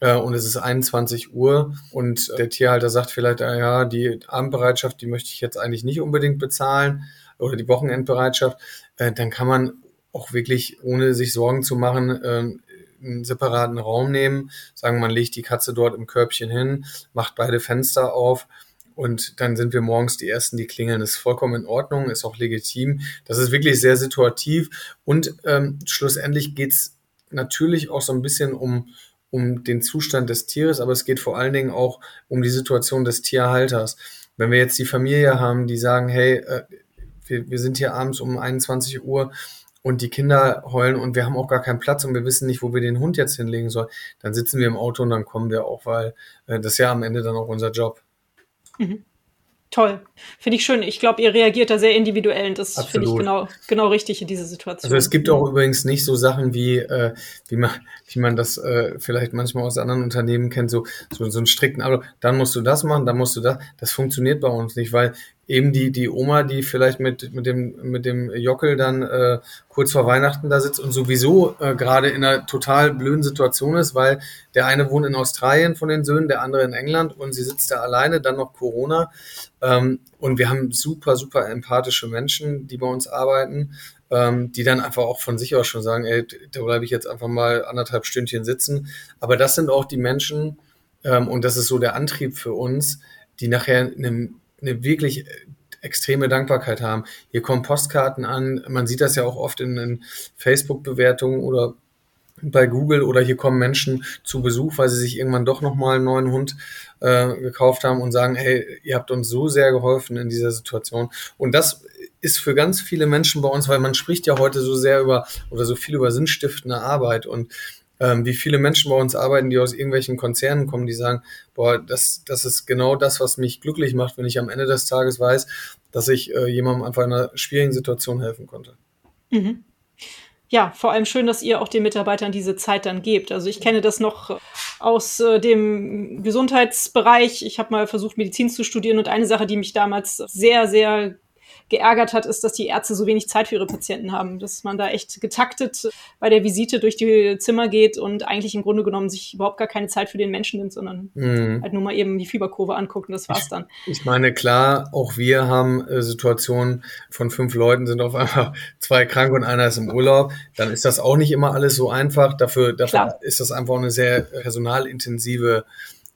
und es ist 21 Uhr und der Tierhalter sagt vielleicht, ah ja, die Abendbereitschaft, die möchte ich jetzt eigentlich nicht unbedingt bezahlen oder die Wochenendbereitschaft, äh, dann kann man auch wirklich, ohne sich Sorgen zu machen, ähm, einen separaten Raum nehmen, sagen, man legt die Katze dort im Körbchen hin, macht beide Fenster auf und dann sind wir morgens die Ersten, die klingeln. Das ist vollkommen in Ordnung, ist auch legitim. Das ist wirklich sehr situativ und ähm, schlussendlich geht's natürlich auch so ein bisschen um, um den Zustand des Tieres, aber es geht vor allen Dingen auch um die Situation des Tierhalters. Wenn wir jetzt die Familie haben, die sagen, hey, äh, wir, wir sind hier abends um 21 Uhr und die Kinder heulen und wir haben auch gar keinen Platz und wir wissen nicht, wo wir den Hund jetzt hinlegen sollen, dann sitzen wir im Auto und dann kommen wir auch, weil äh, das ist ja am Ende dann auch unser Job. Mhm. Toll. Finde ich schön. Ich glaube, ihr reagiert da sehr individuell und das finde ich genau, genau richtig in dieser Situation. Also es gibt auch übrigens nicht so Sachen wie, äh, wie, man, wie man das äh, vielleicht manchmal aus anderen Unternehmen kennt, so, so, so einen strikten, aber dann musst du das machen, dann musst du das. Das funktioniert bei uns nicht, weil eben die, die Oma, die vielleicht mit, mit, dem, mit dem Jockel dann äh, kurz vor Weihnachten da sitzt und sowieso äh, gerade in einer total blöden Situation ist, weil der eine wohnt in Australien von den Söhnen, der andere in England und sie sitzt da alleine, dann noch Corona. Ähm, und wir haben super, super empathische Menschen, die bei uns arbeiten, ähm, die dann einfach auch von sich aus schon sagen, ey, da bleibe ich jetzt einfach mal anderthalb Stündchen sitzen. Aber das sind auch die Menschen, ähm, und das ist so der Antrieb für uns, die nachher einem eine wirklich extreme Dankbarkeit haben. Hier kommen Postkarten an, man sieht das ja auch oft in, in Facebook-Bewertungen oder bei Google oder hier kommen Menschen zu Besuch, weil sie sich irgendwann doch nochmal einen neuen Hund äh, gekauft haben und sagen, hey, ihr habt uns so sehr geholfen in dieser Situation. Und das ist für ganz viele Menschen bei uns, weil man spricht ja heute so sehr über oder so viel über sinnstiftende Arbeit und ähm, wie viele Menschen bei uns arbeiten, die aus irgendwelchen Konzernen kommen, die sagen, boah, das, das ist genau das, was mich glücklich macht, wenn ich am Ende des Tages weiß, dass ich äh, jemandem einfach in einer schwierigen Situation helfen konnte. Mhm. Ja, vor allem schön, dass ihr auch den Mitarbeitern diese Zeit dann gebt. Also ich kenne das noch aus äh, dem Gesundheitsbereich. Ich habe mal versucht, Medizin zu studieren und eine Sache, die mich damals sehr, sehr geärgert hat, ist, dass die Ärzte so wenig Zeit für ihre Patienten haben, dass man da echt getaktet bei der Visite durch die Zimmer geht und eigentlich im Grunde genommen sich überhaupt gar keine Zeit für den Menschen nimmt, sondern mhm. halt nur mal eben die Fieberkurve anguckt und das war's dann. Ich meine, klar, auch wir haben äh, Situationen von fünf Leuten sind auf einmal [laughs] zwei krank und einer ist im Urlaub. Dann ist das auch nicht immer alles so einfach. Dafür, dafür ist das einfach eine sehr personalintensive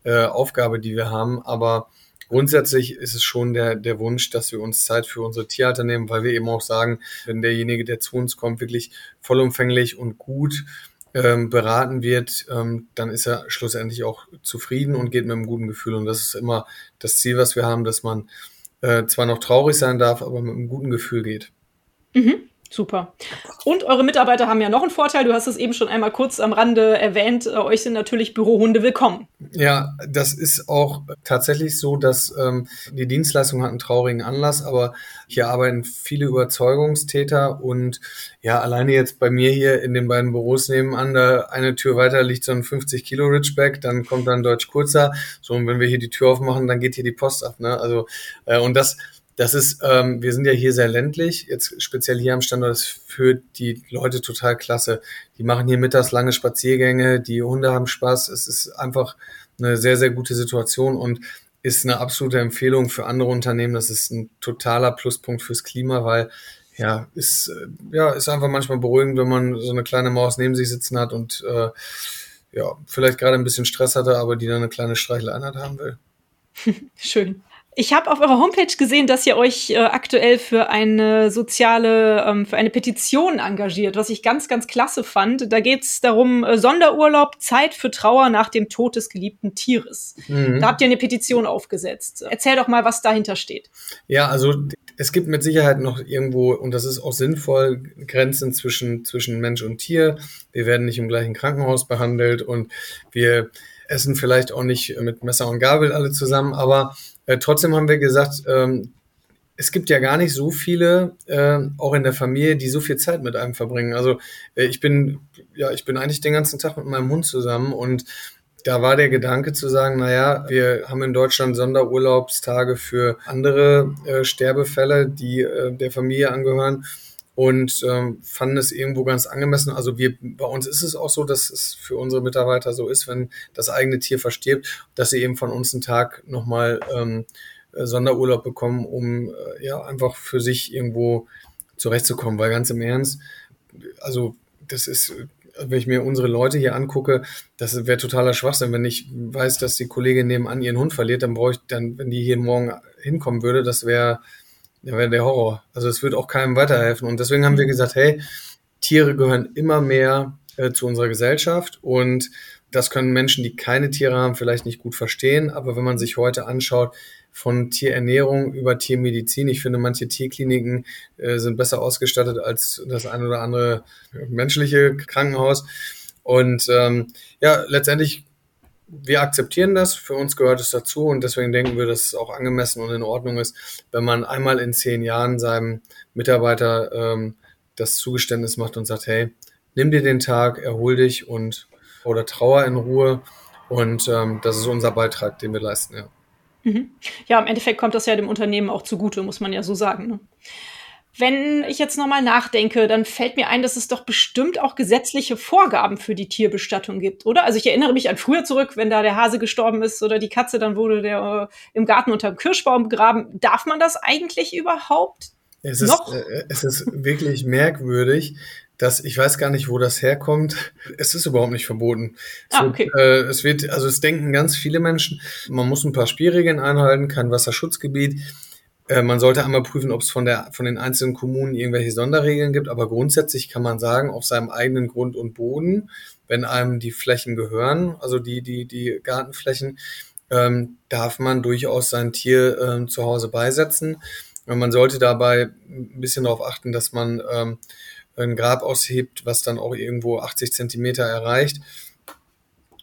äh, Aufgabe, die wir haben. Aber Grundsätzlich ist es schon der, der Wunsch, dass wir uns Zeit für unsere Tierhalter nehmen, weil wir eben auch sagen, wenn derjenige, der zu uns kommt, wirklich vollumfänglich und gut ähm, beraten wird, ähm, dann ist er schlussendlich auch zufrieden und geht mit einem guten Gefühl. Und das ist immer das Ziel, was wir haben, dass man äh, zwar noch traurig sein darf, aber mit einem guten Gefühl geht. Mhm. Super. Und eure Mitarbeiter haben ja noch einen Vorteil. Du hast es eben schon einmal kurz am Rande erwähnt. Äh, euch sind natürlich Bürohunde willkommen. Ja, das ist auch tatsächlich so, dass ähm, die Dienstleistung hat einen traurigen Anlass, aber hier arbeiten viele Überzeugungstäter und ja, alleine jetzt bei mir hier in den beiden Büros nebenan, da eine Tür weiter liegt so ein 50 Kilo Ridgeback, dann kommt dann Deutsch Kurzer. So, und wenn wir hier die Tür aufmachen, dann geht hier die Post ab. Ne? Also, äh, und das das ist, ähm, wir sind ja hier sehr ländlich, jetzt speziell hier am Standort, das für die Leute total klasse. Die machen hier mittags lange Spaziergänge, die Hunde haben Spaß. Es ist einfach eine sehr, sehr gute Situation und ist eine absolute Empfehlung für andere Unternehmen. Das ist ein totaler Pluspunkt fürs Klima, weil ja, ist, äh, ja, ist einfach manchmal beruhigend, wenn man so eine kleine Maus neben sich sitzen hat und äh, ja, vielleicht gerade ein bisschen Stress hatte, aber die dann eine kleine Streicheleinheit haben will. [laughs] Schön. Ich habe auf eurer Homepage gesehen, dass ihr euch äh, aktuell für eine soziale, ähm, für eine Petition engagiert, was ich ganz, ganz klasse fand. Da geht es darum, äh, Sonderurlaub, Zeit für Trauer nach dem Tod des geliebten Tieres. Mhm. Da habt ihr eine Petition aufgesetzt. Erzähl doch mal, was dahinter steht. Ja, also es gibt mit Sicherheit noch irgendwo, und das ist auch sinnvoll, Grenzen zwischen, zwischen Mensch und Tier. Wir werden nicht im gleichen Krankenhaus behandelt und wir essen vielleicht auch nicht mit Messer und Gabel alle zusammen, aber äh, trotzdem haben wir gesagt, ähm, es gibt ja gar nicht so viele, äh, auch in der Familie, die so viel Zeit mit einem verbringen. Also äh, ich bin, ja, ich bin eigentlich den ganzen Tag mit meinem Hund zusammen und da war der Gedanke zu sagen, naja, wir haben in Deutschland Sonderurlaubstage für andere äh, Sterbefälle, die äh, der Familie angehören und ähm, fanden es irgendwo ganz angemessen. Also wir, bei uns ist es auch so, dass es für unsere Mitarbeiter so ist, wenn das eigene Tier verstirbt, dass sie eben von uns einen Tag nochmal ähm, äh, Sonderurlaub bekommen, um äh, ja einfach für sich irgendwo zurechtzukommen. Weil ganz im Ernst, also das ist wenn ich mir unsere Leute hier angucke, das wäre totaler Schwachsinn. Wenn ich weiß, dass die Kollegin nebenan ihren Hund verliert, dann brauche ich dann, wenn die hier morgen hinkommen würde, das wäre wär der Horror. Also es würde auch keinem weiterhelfen. Und deswegen haben wir gesagt, hey, Tiere gehören immer mehr äh, zu unserer Gesellschaft und das können Menschen, die keine Tiere haben, vielleicht nicht gut verstehen. Aber wenn man sich heute anschaut, von Tierernährung über Tiermedizin. Ich finde, manche Tierkliniken äh, sind besser ausgestattet als das ein oder andere menschliche Krankenhaus. Und ähm, ja, letztendlich, wir akzeptieren das, für uns gehört es dazu und deswegen denken wir, dass es auch angemessen und in Ordnung ist, wenn man einmal in zehn Jahren seinem Mitarbeiter ähm, das Zugeständnis macht und sagt, hey, nimm dir den Tag, erhol dich und oder trauer in Ruhe. Und ähm, das ist unser Beitrag, den wir leisten, ja. Mhm. Ja, im Endeffekt kommt das ja dem Unternehmen auch zugute, muss man ja so sagen. Ne? Wenn ich jetzt nochmal nachdenke, dann fällt mir ein, dass es doch bestimmt auch gesetzliche Vorgaben für die Tierbestattung gibt, oder? Also ich erinnere mich an früher zurück, wenn da der Hase gestorben ist oder die Katze, dann wurde der äh, im Garten unterm Kirschbaum begraben. Darf man das eigentlich überhaupt es ist, noch? Äh, es ist wirklich merkwürdig, dass ich weiß gar nicht, wo das herkommt. Es ist überhaupt nicht verboten. Ah, okay. Es wird, äh, es wird, also es denken ganz viele Menschen, man muss ein paar Spielregeln einhalten, kein Wasserschutzgebiet. Äh, man sollte einmal prüfen, ob es von, der, von den einzelnen Kommunen irgendwelche Sonderregeln gibt, aber grundsätzlich kann man sagen, auf seinem eigenen Grund und Boden, wenn einem die Flächen gehören, also die, die, die Gartenflächen, ähm, darf man durchaus sein Tier ähm, zu Hause beisetzen. Und man sollte dabei ein bisschen darauf achten, dass man ähm, ein Grab aushebt, was dann auch irgendwo 80 Zentimeter erreicht,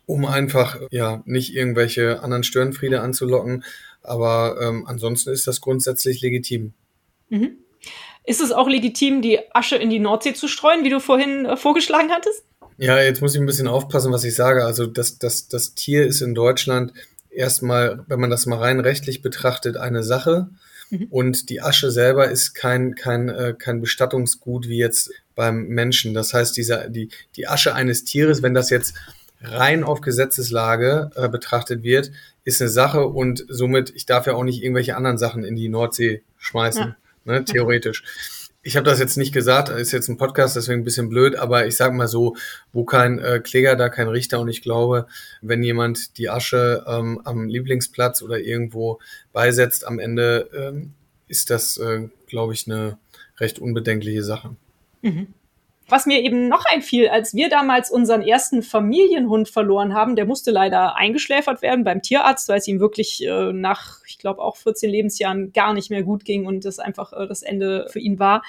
um einfach ja nicht irgendwelche anderen Störenfriede anzulocken. Aber ähm, ansonsten ist das grundsätzlich legitim. Mhm. Ist es auch legitim, die Asche in die Nordsee zu streuen, wie du vorhin äh, vorgeschlagen hattest? Ja, jetzt muss ich ein bisschen aufpassen, was ich sage. Also das, das, das Tier ist in Deutschland erstmal, wenn man das mal rein rechtlich betrachtet, eine Sache. Mhm. Und die Asche selber ist kein, kein, äh, kein Bestattungsgut wie jetzt beim Menschen. Das heißt, dieser, die, die Asche eines Tieres, wenn das jetzt rein auf Gesetzeslage äh, betrachtet wird, ist eine Sache und somit, ich darf ja auch nicht irgendwelche anderen Sachen in die Nordsee schmeißen, ja. ne, theoretisch. Ich habe das jetzt nicht gesagt, ist jetzt ein Podcast, deswegen ein bisschen blöd, aber ich sage mal so, wo kein äh, Kläger, da kein Richter und ich glaube, wenn jemand die Asche ähm, am Lieblingsplatz oder irgendwo beisetzt, am Ende ähm, ist das, äh, glaube ich, eine recht unbedenkliche Sache. Mhm. Was mir eben noch einfiel, als wir damals unseren ersten Familienhund verloren haben, der musste leider eingeschläfert werden beim Tierarzt, weil es ihm wirklich äh, nach, ich glaube, auch 14 Lebensjahren gar nicht mehr gut ging und das einfach äh, das Ende für ihn war.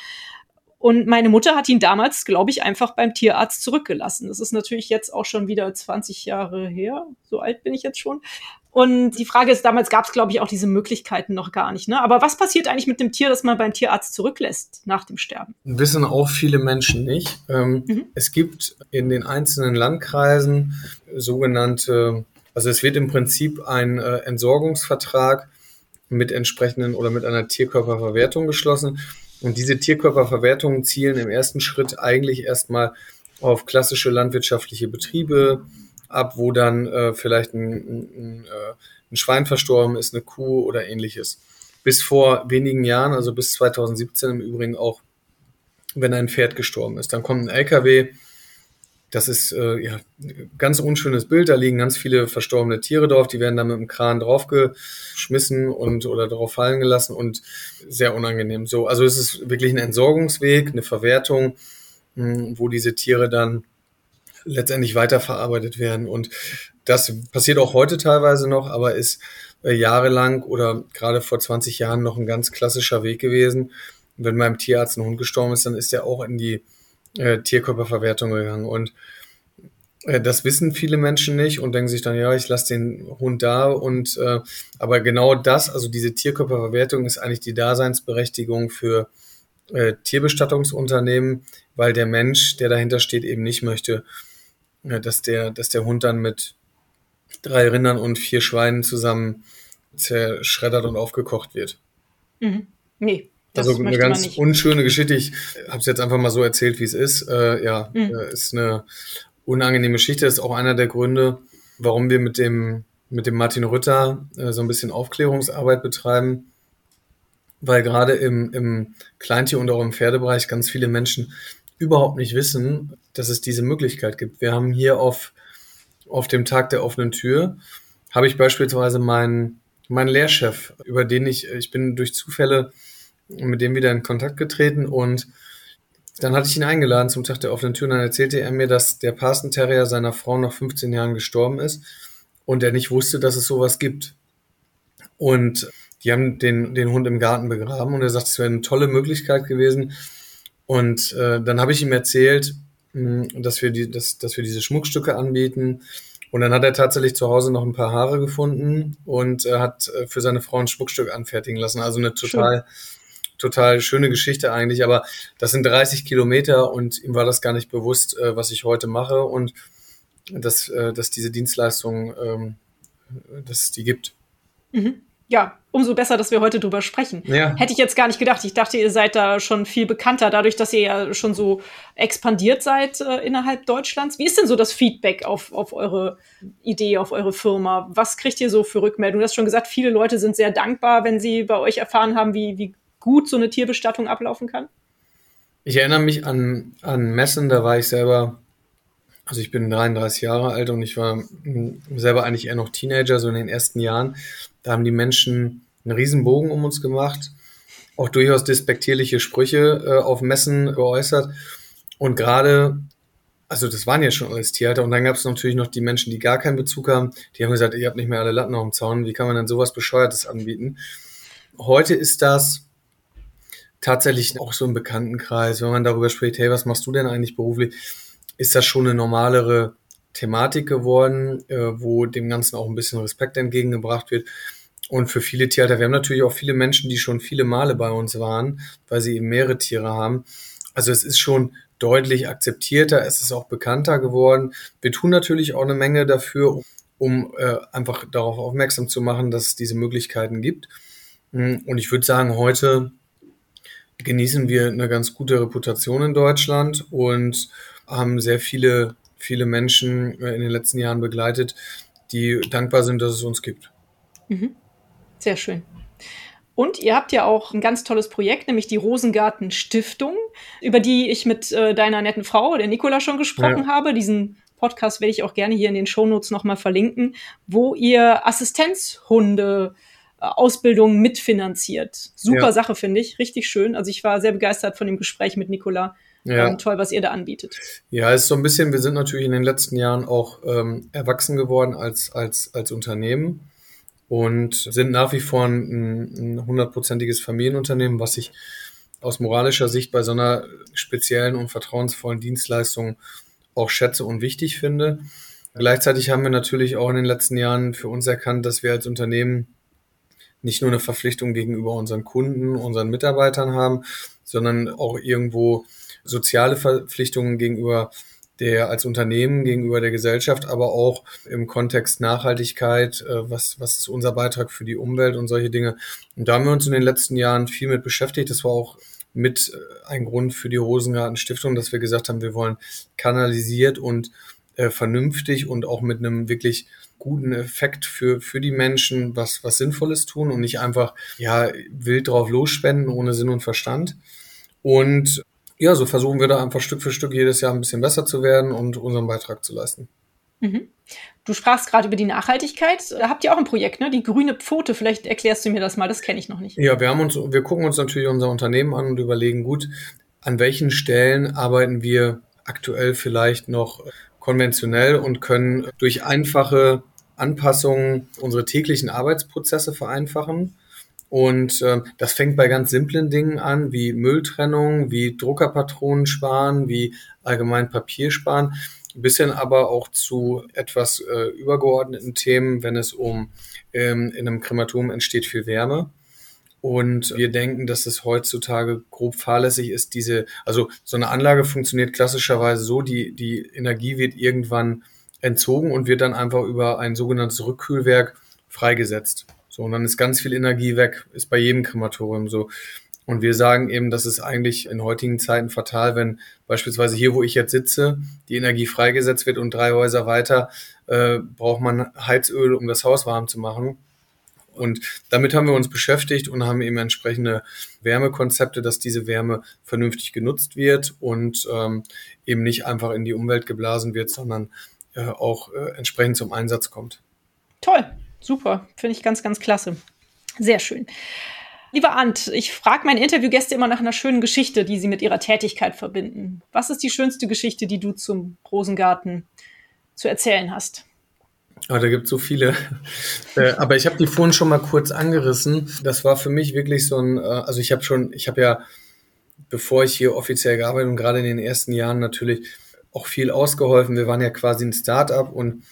Und meine Mutter hat ihn damals, glaube ich, einfach beim Tierarzt zurückgelassen. Das ist natürlich jetzt auch schon wieder 20 Jahre her. So alt bin ich jetzt schon. Und die Frage ist, damals gab es, glaube ich, auch diese Möglichkeiten noch gar nicht. Ne? Aber was passiert eigentlich mit dem Tier, das man beim Tierarzt zurücklässt nach dem Sterben? Wissen auch viele Menschen nicht. Ähm, mhm. Es gibt in den einzelnen Landkreisen sogenannte, also es wird im Prinzip ein äh, Entsorgungsvertrag mit entsprechenden oder mit einer Tierkörperverwertung geschlossen. Und diese Tierkörperverwertungen zielen im ersten Schritt eigentlich erstmal auf klassische landwirtschaftliche Betriebe, ab, wo dann äh, vielleicht ein, ein, äh, ein Schwein verstorben ist, eine Kuh oder ähnliches. Bis vor wenigen Jahren, also bis 2017 im Übrigen auch, wenn ein Pferd gestorben ist. Dann kommt ein LKW, das ist äh, ja ganz unschönes Bild. Da liegen ganz viele verstorbene Tiere drauf. Die werden dann mit dem Kran draufgeschmissen und oder drauf fallen gelassen und sehr unangenehm. So, also es ist wirklich ein Entsorgungsweg, eine Verwertung, mh, hm, wo diese Tiere dann letztendlich weiterverarbeitet werden. Und das passiert auch heute teilweise noch, aber ist äh, jahrelang oder gerade vor 20 Jahren noch ein ganz klassischer Weg gewesen. wenn beim Tierarzt ein Hund gestorben ist, dann ist er auch in die äh, Tierkörperverwertung gegangen. Und äh, das wissen viele Menschen nicht und denken sich dann, ja, ich lasse den Hund da. Und äh, aber genau das, also diese Tierkörperverwertung ist eigentlich die Daseinsberechtigung für äh, Tierbestattungsunternehmen, weil der Mensch, der dahinter steht, eben nicht möchte, ja, dass der, dass der Hund dann mit drei Rindern und vier Schweinen zusammen zerschreddert und aufgekocht wird. Mhm. Nee. Das also eine ganz unschöne Geschichte. Ich habe es jetzt einfach mal so erzählt, wie es ist. Äh, ja, mhm. Äh, ist eine unangenehme Geschichte. Das ist auch einer der Gründe, warum wir mit dem mit dem Martin Rütter äh, so ein bisschen Aufklärungsarbeit betreiben, weil gerade im, im Kleintier- und auch im Pferdebereich ganz viele Menschen überhaupt nicht wissen, dass es diese Möglichkeit gibt. Wir haben hier auf, auf dem Tag der offenen Tür, habe ich beispielsweise meinen, meinen Lehrchef, über den ich, ich bin durch Zufälle mit dem wieder in Kontakt getreten und dann hatte ich ihn eingeladen zum Tag der offenen Tür und dann erzählte er mir, dass der Parson Terrier seiner Frau nach 15 Jahren gestorben ist und er nicht wusste, dass es sowas gibt. Und die haben den, den Hund im Garten begraben und er sagt, es wäre eine tolle Möglichkeit gewesen. Und äh, dann habe ich ihm erzählt, mh, hm, dass wir, die, dass, dass wir diese Schmuckstücke anbieten. Und dann hat er tatsächlich zu Hause noch ein paar Haare gefunden und äh, hat äh, für seine Frau ein Schmuckstück anfertigen lassen. Also eine total, Schön. total schöne Geschichte eigentlich. Aber das sind 30 Kilometer und ihm war das gar nicht bewusst, äh, was ich heute mache und dass, äh, dass diese Dienstleistung, ähm, dass es die gibt. Mhm ja, umso besser, dass wir heute drüber sprechen. Ja. Hätte ich jetzt gar nicht gedacht. Ich dachte, ihr seid da schon viel bekannter, dadurch, dass ihr ja schon so expandiert seid äh, innerhalb Deutschlands. Wie ist denn so das Feedback auf, auf eure Idee, auf eure Firma? Was kriegt ihr so für Rückmeldungen? Du hast schon gesagt, viele Leute sind sehr dankbar, wenn sie bei euch erfahren haben, wie, wie gut so eine Tierbestattung ablaufen kann. Ich erinnere mich an, an Messen, da war ich selber also ich bin 33 Jahre alt und ich war selber eigentlich eher noch Teenager, so in den ersten Jahren. Da haben die Menschen einen Riesenbogen um uns gemacht, auch durchaus despektierliche Sprüche äh, auf Messen geäußert. Und gerade, also das waren ja schon alles Theater. Und dann gab es natürlich noch die Menschen, die gar keinen Bezug haben. Die haben gesagt, ihr habt nicht mehr alle Latten auf dem Zaun. Wie kann man denn sowas Bescheuertes anbieten? Heute ist das tatsächlich auch so im Bekanntenkreis, wenn man darüber spricht, hey, was machst du denn eigentlich beruflich? ist das schon eine normalere Thematik geworden, äh, wo dem Ganzen auch ein bisschen Respekt entgegengebracht wird. Und für viele Theater, wir haben natürlich auch viele Menschen, die schon viele Male bei uns waren, weil sie eben mehrere Tiere haben. Also es ist schon deutlich akzeptierter, es ist auch bekannter geworden. Wir tun natürlich auch eine Menge dafür, um äh, einfach darauf aufmerksam zu machen, dass es diese Möglichkeiten gibt. Hm, und ich würde sagen, heute genießen wir eine ganz gute Reputation in Deutschland und haben sehr viele, viele Menschen äh, in den letzten Jahren begleitet, die dankbar sind, dass es uns gibt. Mhm. Sehr schön. Und ihr habt ja auch ein ganz tolles Projekt, nämlich die Rosengarten Stiftung, über die ich mit äh, deiner netten Frau, der Nicola, schon gesprochen ja. habe. Diesen Podcast werde ich auch gerne hier in den Shownotes nochmal verlinken, wo ihr Assistenzhunde äh, Ausbildung mitfinanziert. Super ja. Sache, finde ich. Richtig schön. Also ich war sehr begeistert von dem Gespräch mit Nicola. Ja. Ähm, toll, was ihr da anbietet. Ja, ist so ein bisschen, wir sind natürlich in den letzten Jahren auch ähm, erwachsen geworden als, als, als Unternehmen und sind nach wie vor ein hundertprozentiges Familienunternehmen, was ich aus moralischer Sicht bei so einer speziellen und vertrauensvollen Dienstleistung auch schätze und wichtig finde. Gleichzeitig haben wir natürlich auch in den letzten Jahren für uns erkannt, dass wir als Unternehmen nicht nur eine Verpflichtung gegenüber unseren Kunden, unseren Mitarbeitern haben, sondern auch irgendwo soziale Verpflichtungen gegenüber der als Unternehmen gegenüber der Gesellschaft, aber auch im Kontext Nachhaltigkeit, äh, was, was ist unser Beitrag für die Umwelt und solche Dinge. Und da haben wir uns in den letzten Jahren viel mit beschäftigt. Das war auch mit äh, ein Grund für die Rosengarten Stiftung, dass wir gesagt haben, wir wollen kanalisiert und äh, vernünftig und auch mit einem wirklich guten Effekt für, für die Menschen was, was Sinnvolles tun und nicht einfach, ja, wild drauf losspenden ohne Sinn und Verstand. Und ja, so versuchen wir da einfach Stück für Stück jedes Jahr ein bisschen besser zu werden und unseren Beitrag zu leisten. Mhm. Du sprachst gerade über die Nachhaltigkeit. Da habt ihr auch ein Projekt, ne? Die grüne Pfote. Vielleicht erklärst du mir das mal. Das kenne ich noch nicht. Ja, wir haben uns, wir gucken uns natürlich unser Unternehmen an und überlegen, gut, an welchen Stellen arbeiten wir aktuell vielleicht noch konventionell und können durch einfache Anpassungen unsere täglichen Arbeitsprozesse vereinfachen und äh, das fängt bei ganz simplen Dingen an, wie Mülltrennung, wie Druckerpatronen sparen, wie allgemein Papier sparen, bis hin aber auch zu etwas äh, übergeordneten Themen, wenn es um ähm, in einem Krematorium entsteht viel Wärme. Und wir denken, dass es heutzutage grob fahrlässig ist, diese, also so eine Anlage funktioniert klassischerweise so, die, die Energie wird irgendwann entzogen und wird dann einfach über ein sogenanntes Rückkühlwerk freigesetzt. So, und dann ist ganz viel Energie weg, ist bei jedem Krematorium so. Und wir sagen eben, das ist eigentlich in heutigen Zeiten fatal, wenn beispielsweise hier, wo ich jetzt sitze, die Energie freigesetzt wird und drei Häuser weiter äh, braucht man Heizöl, um das Haus warm zu machen. Und damit haben wir uns beschäftigt und haben eben entsprechende Wärmekonzepte, dass diese Wärme vernünftig genutzt wird und ähm, eben nicht einfach in die Umwelt geblasen wird, sondern äh, auch äh, entsprechend zum Einsatz kommt. Toll, super, finde ich ganz, ganz klasse. Sehr schön. Lieber Ant, ich frage meine Interviewgäste immer nach einer schönen Geschichte, die sie mit ihrer Tätigkeit verbinden. Was ist die schönste Geschichte, die du zum Rosengarten zu erzählen hast? Oh, da gibt es so viele. [laughs] Äh, aber ich habe die vorhin schon mal kurz angerissen. Das war für mich wirklich so ein, äh, also ich habe schon, ich habe ja, bevor ich hier offiziell gearbeitet und gerade in den ersten Jahren natürlich auch viel ausgeholfen. Wir waren ja quasi ein Start-up und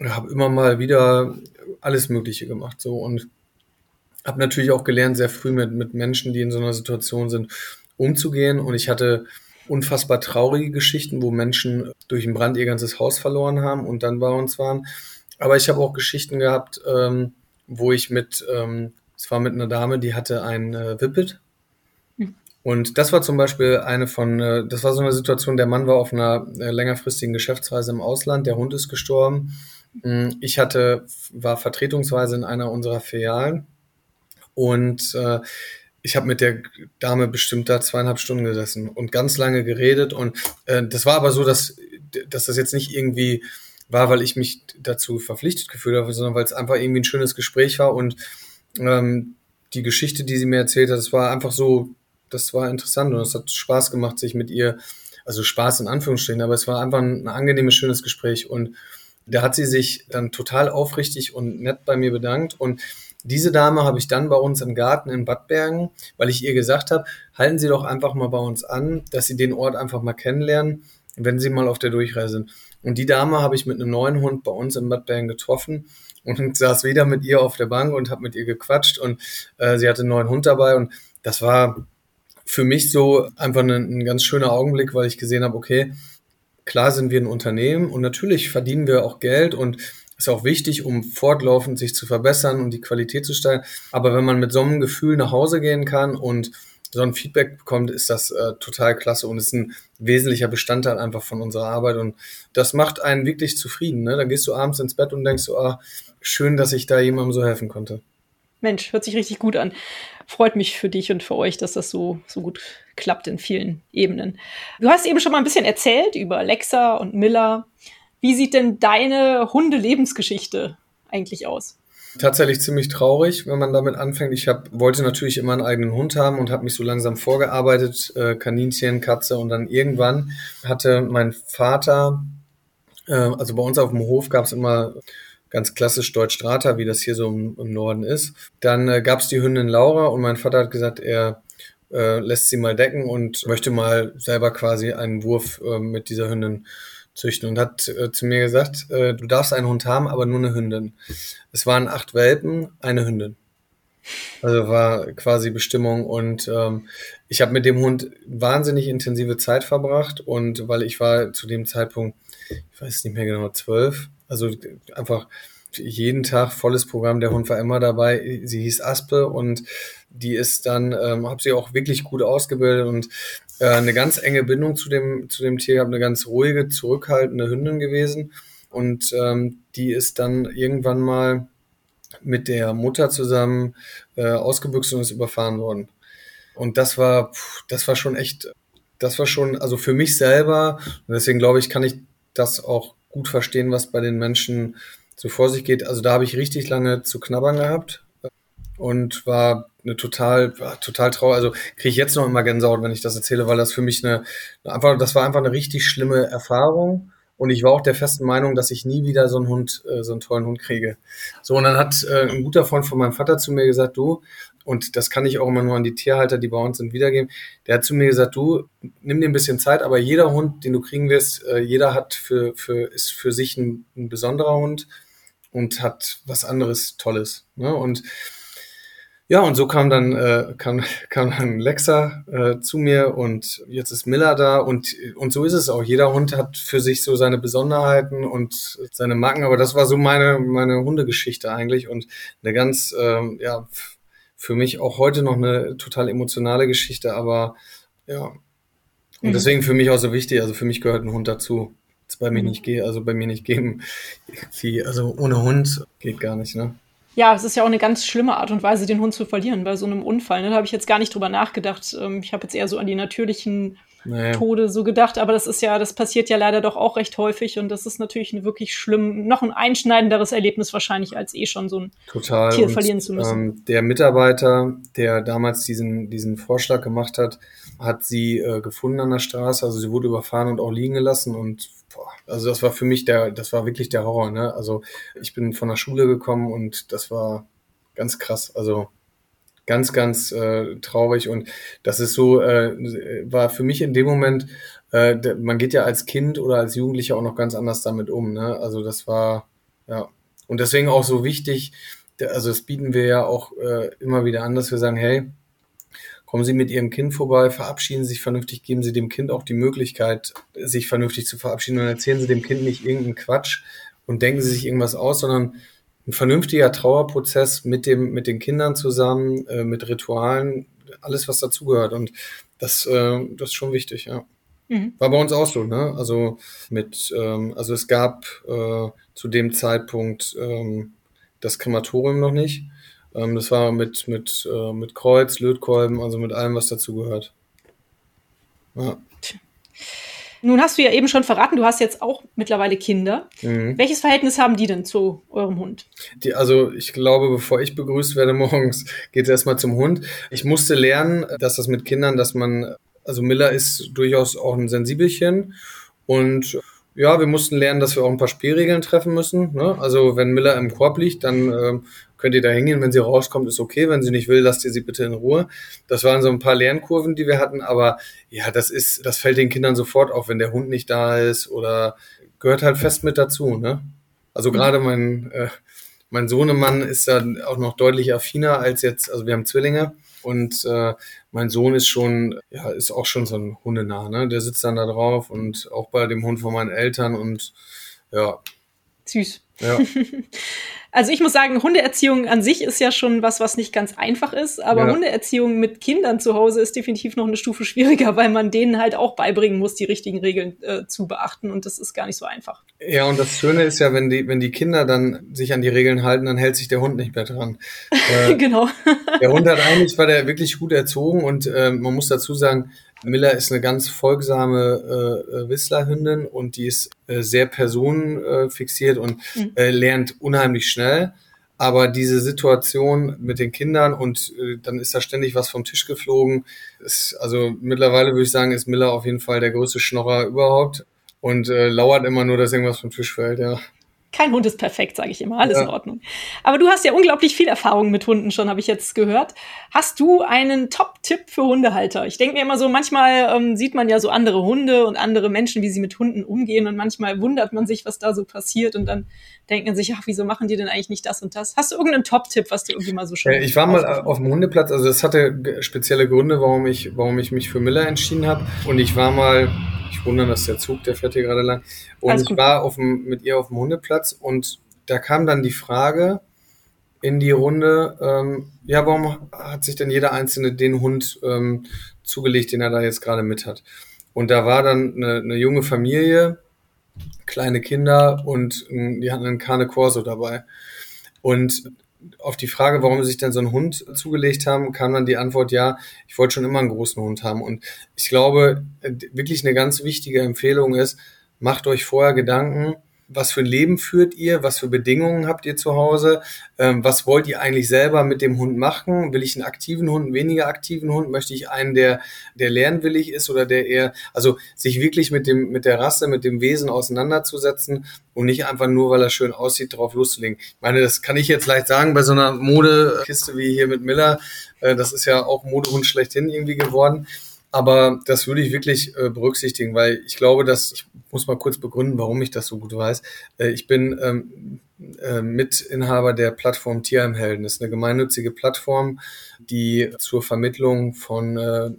habe immer mal wieder alles Mögliche gemacht. So und habe natürlich auch gelernt, sehr früh mit, mit Menschen, die in so einer Situation sind, umzugehen. Und ich hatte unfassbar traurige Geschichten, wo Menschen durch einen Brand ihr ganzes Haus verloren haben und dann bei uns waren. Aber ich habe auch Geschichten gehabt, ähm, wo ich mit, ähm, es war mit einer Dame, die hatte ein äh, Whippet. Hm. Und das war zum Beispiel eine von, äh, das war so eine Situation, der Mann war auf einer äh, längerfristigen Geschäftsreise im Ausland, der Hund ist gestorben. Hm, ich hatte, war vertretungsweise in einer unserer Filialen und äh, ich habe mit der Dame bestimmt da zweieinhalb Stunden gesessen und ganz lange geredet. Und äh, das war aber so, dass, dass das jetzt nicht irgendwie war, weil ich mich dazu verpflichtet gefühlt habe, sondern weil es einfach irgendwie ein schönes Gespräch war und ähm, die Geschichte, die sie mir erzählt hat, das war einfach so, das war interessant und es hat Spaß gemacht, sich mit ihr, also Spaß in Anführungsstrichen, aber es war einfach ein, ein angenehmes, schönes Gespräch und da hat sie sich dann total aufrichtig und nett bei mir bedankt und diese Dame habe ich dann bei uns im Garten in Bad Bergen, weil ich ihr gesagt habe, halten Sie doch einfach mal bei uns an, dass Sie den Ort einfach mal kennenlernen, wenn Sie mal auf der Durchreise sind. Und die Dame habe ich mit einem neuen Hund bei uns in Bad Bergen getroffen und [laughs] saß wieder mit ihr auf der Bank und habe mit ihr gequatscht und äh, sie hatte einen neuen Hund dabei und das war für mich so einfach ein, ein ganz schöner Augenblick, weil ich gesehen habe, okay, klar sind wir ein Unternehmen und natürlich verdienen wir auch Geld und ist auch wichtig, um fortlaufend sich zu verbessern und die Qualität zu steigern. Aber wenn man mit so einem Gefühl nach Hause gehen kann und so ein Feedback bekommt, ist das äh, total klasse und ist ein wesentlicher Bestandteil einfach von unserer Arbeit und das macht einen wirklich zufrieden. Ne? Dann gehst du abends ins Bett und denkst so, ah, schön, dass ich da jemandem so helfen konnte. Mensch, hört sich richtig gut an. Freut mich für dich und für euch, dass das so, so gut klappt in vielen Ebenen. Du hast eben schon mal ein bisschen erzählt über Alexa und Miller. Wie sieht denn deine Hundelebensgeschichte eigentlich aus? Tatsächlich ziemlich traurig, wenn man damit anfängt. Ich hab, wollte natürlich immer einen eigenen Hund haben und habe mich so langsam vorgearbeitet, äh, Kaninchen, Katze und dann irgendwann hatte mein Vater, äh, also bei uns auf dem Hof gab es immer ganz klassisch Deutsch-Strata, wie das hier so im, im Norden ist. Dann äh, gab es die Hündin Laura und mein Vater hat gesagt, er äh, lässt sie mal decken und möchte mal selber quasi einen Wurf äh, mit dieser Hündin züchten und hat äh, zu mir gesagt, äh, du darfst einen Hund haben, aber nur eine Hündin. Es waren acht Welpen, eine Hündin. Also war quasi Bestimmung und ähm, ich habe mit dem Hund wahnsinnig intensive Zeit verbracht und weil ich war zu dem Zeitpunkt, ich weiß nicht mehr genau, zwölf, also einfach jeden Tag volles Programm, der Hund war immer dabei. Sie hieß Aspe und die ist dann, ähm, habe sie auch wirklich gut ausgebildet und äh, eine ganz enge Bindung zu dem, zu dem Tier gehabt, eine ganz ruhige, zurückhaltende Hündin gewesen. Und ähm, die ist dann irgendwann mal mit der Mutter zusammen äh, ausgebüxt und ist überfahren worden. Und das war, das war schon echt, das war schon, also für mich selber, und deswegen glaube ich, kann ich das auch gut verstehen, was bei den Menschen so vor sich geht. Also da habe ich richtig lange zu knabbern gehabt und war eine total, war total traurig. Also kriege ich jetzt noch immer Gänsehaut, wenn ich das erzähle, weil das für mich eine, einfach, das war einfach eine richtig schlimme Erfahrung. Und ich war auch der festen Meinung, dass ich nie wieder so einen Hund, äh, so einen tollen Hund kriege. So, und dann hat äh, ein guter Freund von meinem Vater zu mir gesagt, du, und das kann ich auch immer nur an die Tierhalter, die bei uns sind, wiedergeben. Der hat zu mir gesagt, du, nimm dir ein bisschen Zeit, aber jeder Hund, den du kriegen wirst, äh, jeder hat für, für, ist für sich ein, ein besonderer Hund und hat was anderes Tolles. Ne? Und ja, und so kam dann, äh, kam, [laughs] kam dann Lexa äh, zu mir und jetzt ist Miller da und, und so ist es auch. Jeder Hund hat für sich so seine Besonderheiten und seine Macken, aber das war so meine, meine Hundegeschichte eigentlich und eine ganz, ähm, ja, für mich auch heute noch eine total emotionale Geschichte, aber ja. Und mhm. deswegen für mich auch so wichtig, also für mich gehört ein Hund dazu. Das bei mir mhm. nicht geht, also bei mir nicht geben. [laughs] Also ohne Hund geht gar nicht, ne? Ja, es ist ja auch eine ganz schlimme Art und Weise, den Hund zu verlieren bei so einem Unfall. Ne? Da habe ich jetzt gar nicht drüber nachgedacht. Ähm, ich habe jetzt eher so an die natürlichen nee. Tode so gedacht, aber das ist ja, das passiert ja leider doch auch recht häufig und das ist natürlich ein wirklich schlimm, noch ein einschneidenderes Erlebnis wahrscheinlich, als eh schon so ein Total. Tier und, verlieren zu müssen. Ähm, der Mitarbeiter, der damals diesen, diesen Vorschlag gemacht hat, hat sie äh, gefunden an der Straße, also sie wurde überfahren und auch liegen gelassen und boah, also das war für mich der, das war wirklich der Horror, ne? Also ich bin von der Schule gekommen und das war ganz krass. Also ganz, ganz äh, traurig und das ist so, äh, war für mich in dem Moment, äh, man geht ja als Kind oder als Jugendlicher auch noch ganz anders damit um, ne? Also das war, ja. Und deswegen auch so wichtig, also das bieten wir ja auch äh, immer wieder an, dass wir sagen, hey, Kommen Sie mit Ihrem Kind vorbei, verabschieden Sie sich vernünftig, geben Sie dem Kind auch die Möglichkeit, sich vernünftig zu verabschieden und erzählen Sie dem Kind nicht irgendeinen Quatsch und denken Sie sich irgendwas aus, sondern ein vernünftiger Trauerprozess mit dem, mit den Kindern zusammen, äh, mit Ritualen, alles, was dazugehört. Und das, äh, das ist schon wichtig, ja. Mhm. War bei uns auch so, ne? Also mit, ähm, also es gab äh, zu dem Zeitpunkt ähm, das Krematorium noch nicht. Ähm, das war mit, mit, äh, mit Kreuz, Lötkolben, also mit allem, was dazugehört. Ja. Nun hast du ja eben schon verraten, du hast jetzt auch mittlerweile Kinder. Mhm. Welches Verhältnis haben die denn zu eurem Hund? Die, also ich glaube, bevor ich begrüßt werde [laughs] morgens, geht es erstmal zum Hund. Ich musste lernen, dass das mit Kindern, dass man, also Miller ist durchaus auch ein Sensibelchen und ja, wir mussten lernen, dass wir auch ein paar Spielregeln treffen müssen. Ne? Also wenn Miller im Korb liegt, dann ähm, könnt ihr da hingehen, wenn sie rauskommt, ist okay. Wenn sie nicht will, lasst ihr sie bitte in Ruhe. Das waren so ein paar Lernkurven, die wir hatten, aber ja, das ist, das fällt den Kindern sofort auf, wenn der Hund nicht da ist oder gehört halt fest mit dazu, ne? Also gerade mein, äh, mein Sohnemann ist da auch noch deutlich affiner als jetzt, also wir haben Zwillinge und äh, mein Sohn ist schon, ja, ist auch schon so ein Hundenah, ne? Der sitzt dann da drauf und auch bei dem Hund von meinen Eltern und ja. Süß. Ja. [laughs] Also ich muss sagen, Hundeerziehung an sich ist ja schon was, was nicht ganz einfach ist, aber ja. Hundeerziehung mit Kindern zu Hause ist definitiv noch eine Stufe schwieriger, weil man denen halt auch beibringen muss, die richtigen Regeln äh, zu beachten und das ist gar nicht so einfach. Ja, und das Schöne ist ja, wenn die, wenn die Kinder dann sich an die Regeln halten, dann hält sich der Hund nicht mehr dran. [laughs] Äh, genau. der Hund hat eigentlich, war der wirklich gut erzogen und äh, man muss dazu sagen, Miller ist eine ganz folgsame äh, Whistlerhündin und die ist äh, sehr personenfixiert und mhm. äh, lernt unheimlich schnell. Aber diese Situation mit den Kindern und äh, dann ist da ständig was vom Tisch geflogen. Ist, also mittlerweile würde ich sagen, ist Miller auf jeden Fall der größte Schnorrer überhaupt und äh, lauert immer nur, dass irgendwas vom Tisch fällt, ja kein Hund ist perfekt, sage ich immer, alles ja. in Ordnung. Aber du hast ja unglaublich viel Erfahrung mit Hunden schon, habe ich jetzt gehört. Hast du einen Top-Tipp für Hundehalter? Ich denke mir immer so, manchmal ähm, sieht man ja so andere Hunde und andere Menschen, wie sie mit Hunden umgehen und manchmal wundert man sich, was da so passiert und dann denkt man sich, ach, wieso machen die denn eigentlich nicht das und das? Hast du irgendeinen Top-Tipp, was du irgendwie mal so schon Ich war mal auf dem Hundeplatz, also das hatte spezielle Gründe, warum ich, warum ich mich für Miller entschieden habe und ich war mal ich wundere, dass der Zug, der fährt hier gerade lang. Und ich war auf dem, mit ihr auf dem Hundeplatz und da kam dann die Frage in die Runde, ähm, ja, warum hat sich denn jeder Einzelne den Hund ähm, zugelegt, den er da jetzt gerade mit hat? Und da war dann eine, eine junge Familie, kleine Kinder und die hatten einen Cane Corso dabei. Und auf die Frage, warum sie sich denn so einen Hund zugelegt haben, kam dann die Antwort, ja, ich wollte schon immer einen großen Hund haben. Und ich glaube, wirklich eine ganz wichtige Empfehlung ist, macht euch vorher Gedanken, was für ein Leben führt ihr, was für Bedingungen habt ihr zu Hause, ähm, was wollt ihr eigentlich selber mit dem Hund machen? Will ich einen aktiven Hund, einen weniger aktiven Hund? Möchte ich einen, der, der lernwillig ist oder der eher, also sich wirklich mit dem, mit der Rasse, mit dem Wesen auseinanderzusetzen und nicht einfach nur, weil er schön aussieht, drauf loszulegen. Ich meine, das kann ich jetzt leicht sagen bei so einer Modekiste wie hier mit Miller. Äh, das ist ja auch Modehund schlechthin irgendwie geworden. Aber das würde ich wirklich äh, berücksichtigen, weil ich glaube, dass, ich muss mal kurz begründen, warum ich das so gut weiß. Äh, ich bin ähm, äh, Mitinhaber der Plattform Tierheimhelden. Das ist eine gemeinnützige Plattform, die zur Vermittlung von äh,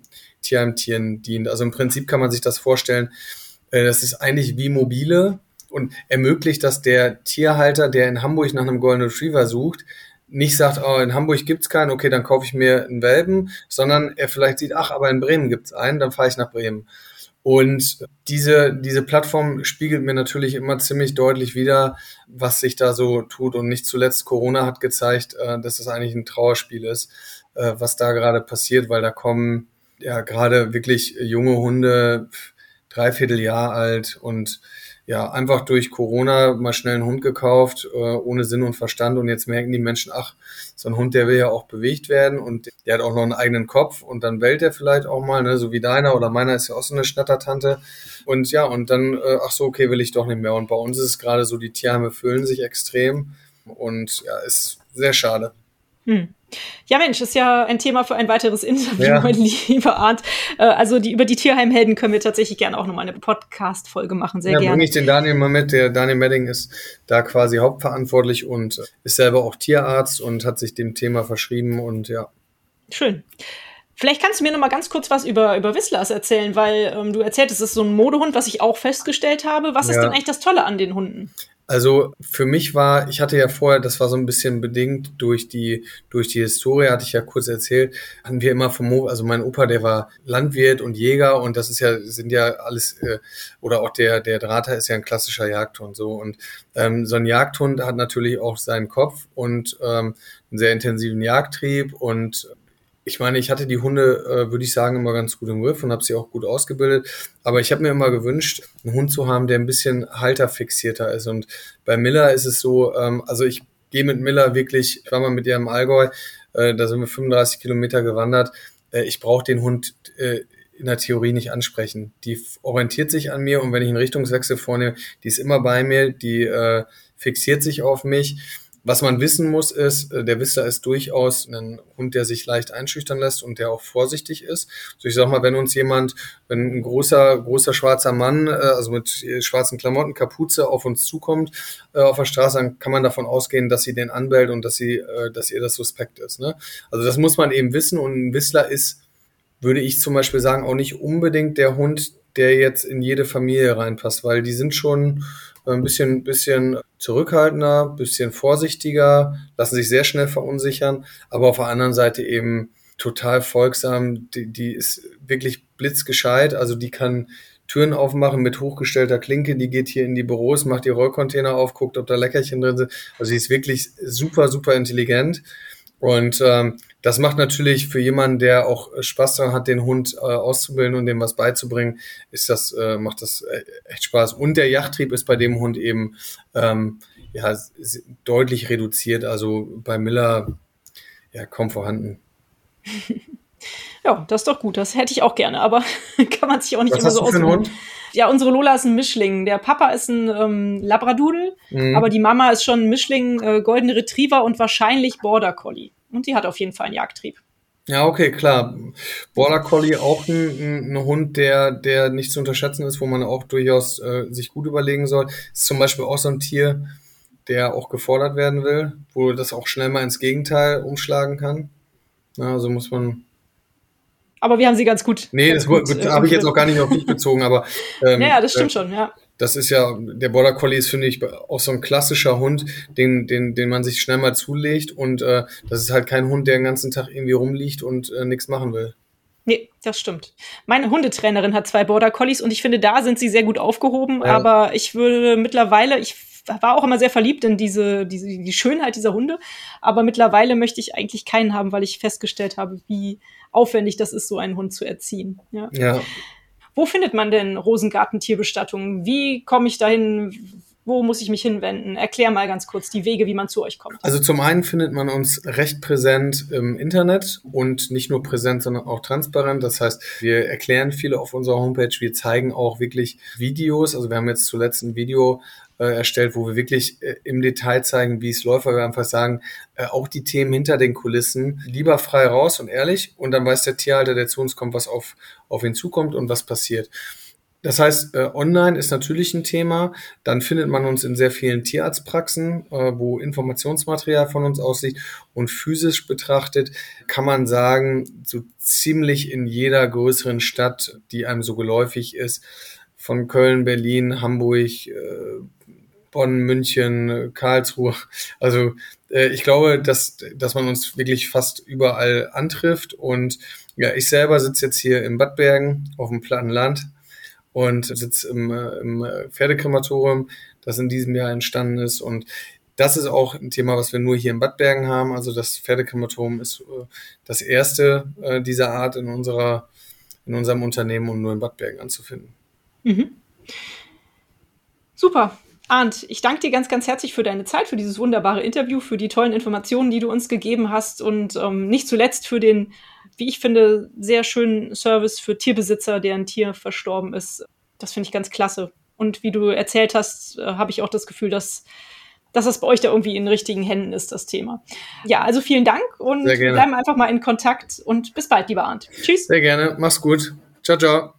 Tierheimtieren dient. Also im Prinzip kann man sich das vorstellen, äh, das ist eigentlich wie mobile und ermöglicht, dass der Tierhalter, der in Hamburg nach einem Golden Retriever sucht, nicht sagt, oh, in Hamburg gibt's keinen, okay, dann kaufe ich mir einen Welpen, sondern er vielleicht sieht, ach, aber in Bremen gibt's einen, dann fahre ich nach Bremen. Und diese, diese Plattform spiegelt mir natürlich immer ziemlich deutlich wieder, was sich da so tut. Und nicht zuletzt Corona hat gezeigt, äh, dass das eigentlich ein Trauerspiel ist, äh, was da gerade passiert, weil da kommen ja gerade wirklich junge Hunde, dreiviertel Jahr alt und ja, einfach durch Corona mal schnell einen Hund gekauft, äh, ohne Sinn und Verstand. Und jetzt merken die Menschen, ach, so ein Hund, der will ja auch bewegt werden und der hat auch noch einen eigenen Kopf und dann bellt er vielleicht auch mal, ne, so wie deiner oder meiner ist ja auch so eine Schnattertante. Und ja, und dann, äh, ach so, okay, will ich doch nicht mehr. Und bei uns ist es gerade so, die Tierheime füllen sich extrem und ja, ist sehr schade. Hm. Ja, Mensch, ist ja ein Thema für ein weiteres Interview, ja. mein [laughs] lieber Arndt. Äh, also die, über die Tierheimhelden können wir tatsächlich gerne auch nochmal eine Podcast-Folge machen, sehr ja, gerne. bringe ich den Daniel mal mit. Der Daniel Medding ist da quasi hauptverantwortlich und ist selber auch Tierarzt und hat sich dem Thema verschrieben und ja. Schön. Vielleicht kannst du mir noch mal ganz kurz was über, über Whistlers erzählen, weil ähm, du erzählt, es ist so ein Modehund, was ich auch festgestellt habe. Was ja. ist denn eigentlich das Tolle an den Hunden? Also für mich war, ich hatte ja vorher, das war so ein bisschen bedingt durch die durch die Historie, hatte ich ja kurz erzählt, hatten wir immer vom, also mein Opa, der war Landwirt und Jäger und das ist ja sind ja alles äh, oder auch der der Drater ist ja ein klassischer Jagdhund so. Und ähm, so ein Jagdhund hat natürlich auch seinen Kopf und ähm, einen sehr intensiven Jagdtrieb und ich meine, ich hatte die Hunde, äh, würde ich sagen, immer ganz gut im Griff und habe sie auch gut ausgebildet. Aber ich habe mir immer gewünscht, einen Hund zu haben, der ein bisschen halterfixierter ist. Und bei Miller ist es so, ähm, also ich gehe mit Miller wirklich, ich war mal mit ihr im Allgäu, äh, da sind wir 35 Kilometer gewandert. Äh, ich brauche den Hund äh, in der Theorie nicht ansprechen. Die orientiert sich an mir und wenn ich einen Richtungswechsel vornehme, die ist immer bei mir, die äh, fixiert sich auf mich was man wissen muss, ist, äh, der Whistler ist durchaus ein Hund, der sich leicht einschüchtern lässt und der auch vorsichtig ist. So ich sag mal, wenn uns jemand, wenn ein großer, großer schwarzer Mann, äh, also mit äh, schwarzen Klamotten, Kapuze auf uns zukommt auf der Straße, dann kann man davon ausgehen, dass sie den anbellt und dass sie, dass ihr das suspekt ist. Ne? Also das muss man eben wissen und ein Whistler ist, würde ich zum Beispiel sagen, auch nicht unbedingt der Hund, der jetzt in jede Familie reinpasst, weil die sind schon ein bisschen, bisschen zurückhaltender, bisschen vorsichtiger, lassen sich sehr schnell verunsichern, aber auf der anderen Seite eben total folgsam. Die, die ist wirklich blitzgescheit, also die kann Türen aufmachen mit hochgestellter Klinke, die geht hier in die Büros, macht die Rollcontainer auf, guckt, ob da Leckerchen drin sind. Also sie ist wirklich super, super intelligent. Und ähm, das macht natürlich für jemanden, der auch Spaß daran hat, den Hund äh, auszubilden und dem was beizubringen, ist das, äh, macht das äh, echt Spaß. Und der Yachttrieb ist bei dem Hund eben ähm, ja, deutlich reduziert. Also bei Miller ja kaum vorhanden. [laughs] Ja, das ist doch gut. Das hätte ich auch gerne, aber [laughs] kann man sich auch nicht Was immer so aussuchen. Ja, unsere Lola ist ein Mischling. Der Papa ist ein ähm, Labradudel, mhm. aber die Mama ist schon ein Mischling, äh, Goldene Retriever und wahrscheinlich Border Collie. Und die hat auf jeden Fall einen Jagdtrieb. Ja, okay, klar. Border Collie auch ein, ein, Hund, der, der nicht zu unterschätzen ist, wo man auch durchaus äh, sich gut überlegen soll. Ist zum Beispiel auch so ein Tier, der auch gefordert werden will, wo das auch schnell mal ins Gegenteil umschlagen kann. Ja, also muss man. Aber wir haben sie ganz gut. Nee, ganz das äh, habe ich jetzt [laughs] auch gar nicht auf dich bezogen, aber. Ähm, ja, das stimmt äh, schon, ja das ist ja, der Border Collie ist, finde ich, auch so ein klassischer Hund, den, den, den man sich schnell mal zulegt. Und äh, das ist halt kein Hund, der den ganzen Tag irgendwie rumliegt und äh, nichts machen will. Nee, das stimmt. Meine Hundetrainerin hat zwei Border Collies und ich finde, da sind sie sehr gut aufgehoben. Ja. Aber ich würde mittlerweile, ich war auch immer sehr verliebt in diese, diese, die Schönheit dieser Hunde. Aber mittlerweile möchte ich eigentlich keinen haben, weil ich festgestellt habe, wie aufwendig das ist, so einen Hund zu erziehen. Ja. ja. Wo findet man denn Rosengarten-Tierbestattungen? Wie komme ich dahin? Wo muss ich mich hinwenden? Erklär mal ganz kurz die Wege, wie man zu euch kommt. Also zum einen findet man uns recht präsent im Internet und nicht nur präsent, sondern auch transparent. Das heißt, wir erklären viele auf unserer Homepage. Wir zeigen auch wirklich Videos. Also wir haben jetzt zuletzt ein Video äh, erstellt, wo wir wirklich äh, im Detail zeigen, wie es läuft, weil wir einfach sagen, äh, auch die Themen hinter den Kulissen lieber frei raus und ehrlich und dann weiß der Tierhalter, der zu uns kommt, was auf, auf ihn zukommt und was passiert. Das heißt, äh, online ist natürlich ein Thema. Dann findet man uns in sehr vielen Tierarztpraxen, äh, wo Informationsmaterial von uns aussieht. Und physisch betrachtet kann man sagen, so ziemlich in jeder größeren Stadt, die einem so geläufig ist, von Köln, Berlin, Hamburg, äh, Bonn, München, Karlsruhe. Also äh, ich glaube, dass, dass man uns wirklich fast überall antrifft. Und ja, ich selber sitze jetzt hier in Bad Bergen auf dem platten Land und sitze im, äh, im Pferdekrematorium, das in diesem Jahr entstanden ist. Und das ist auch ein Thema, was wir nur hier in Bad Bergen haben. Also das Pferdekrematorium ist äh, das erste äh, dieser Art in unserer in unserem Unternehmen und nur in Bad Bergen anzufinden. Mhm. Super. Arndt, ich danke dir ganz, ganz herzlich für deine Zeit, für dieses wunderbare Interview, für die tollen Informationen, die du uns gegeben hast und ähm, nicht zuletzt für den, wie ich finde, sehr schönen Service für Tierbesitzer, deren Tier verstorben ist. Das finde ich ganz klasse. Und wie du erzählt hast, äh, habe ich auch das Gefühl, dass, dass das bei euch da irgendwie in richtigen Händen ist, das Thema. Ja, also vielen Dank und bleiben einfach mal in Kontakt und bis bald, lieber Arndt. Tschüss. Sehr gerne. Mach's gut. Ciao, ciao.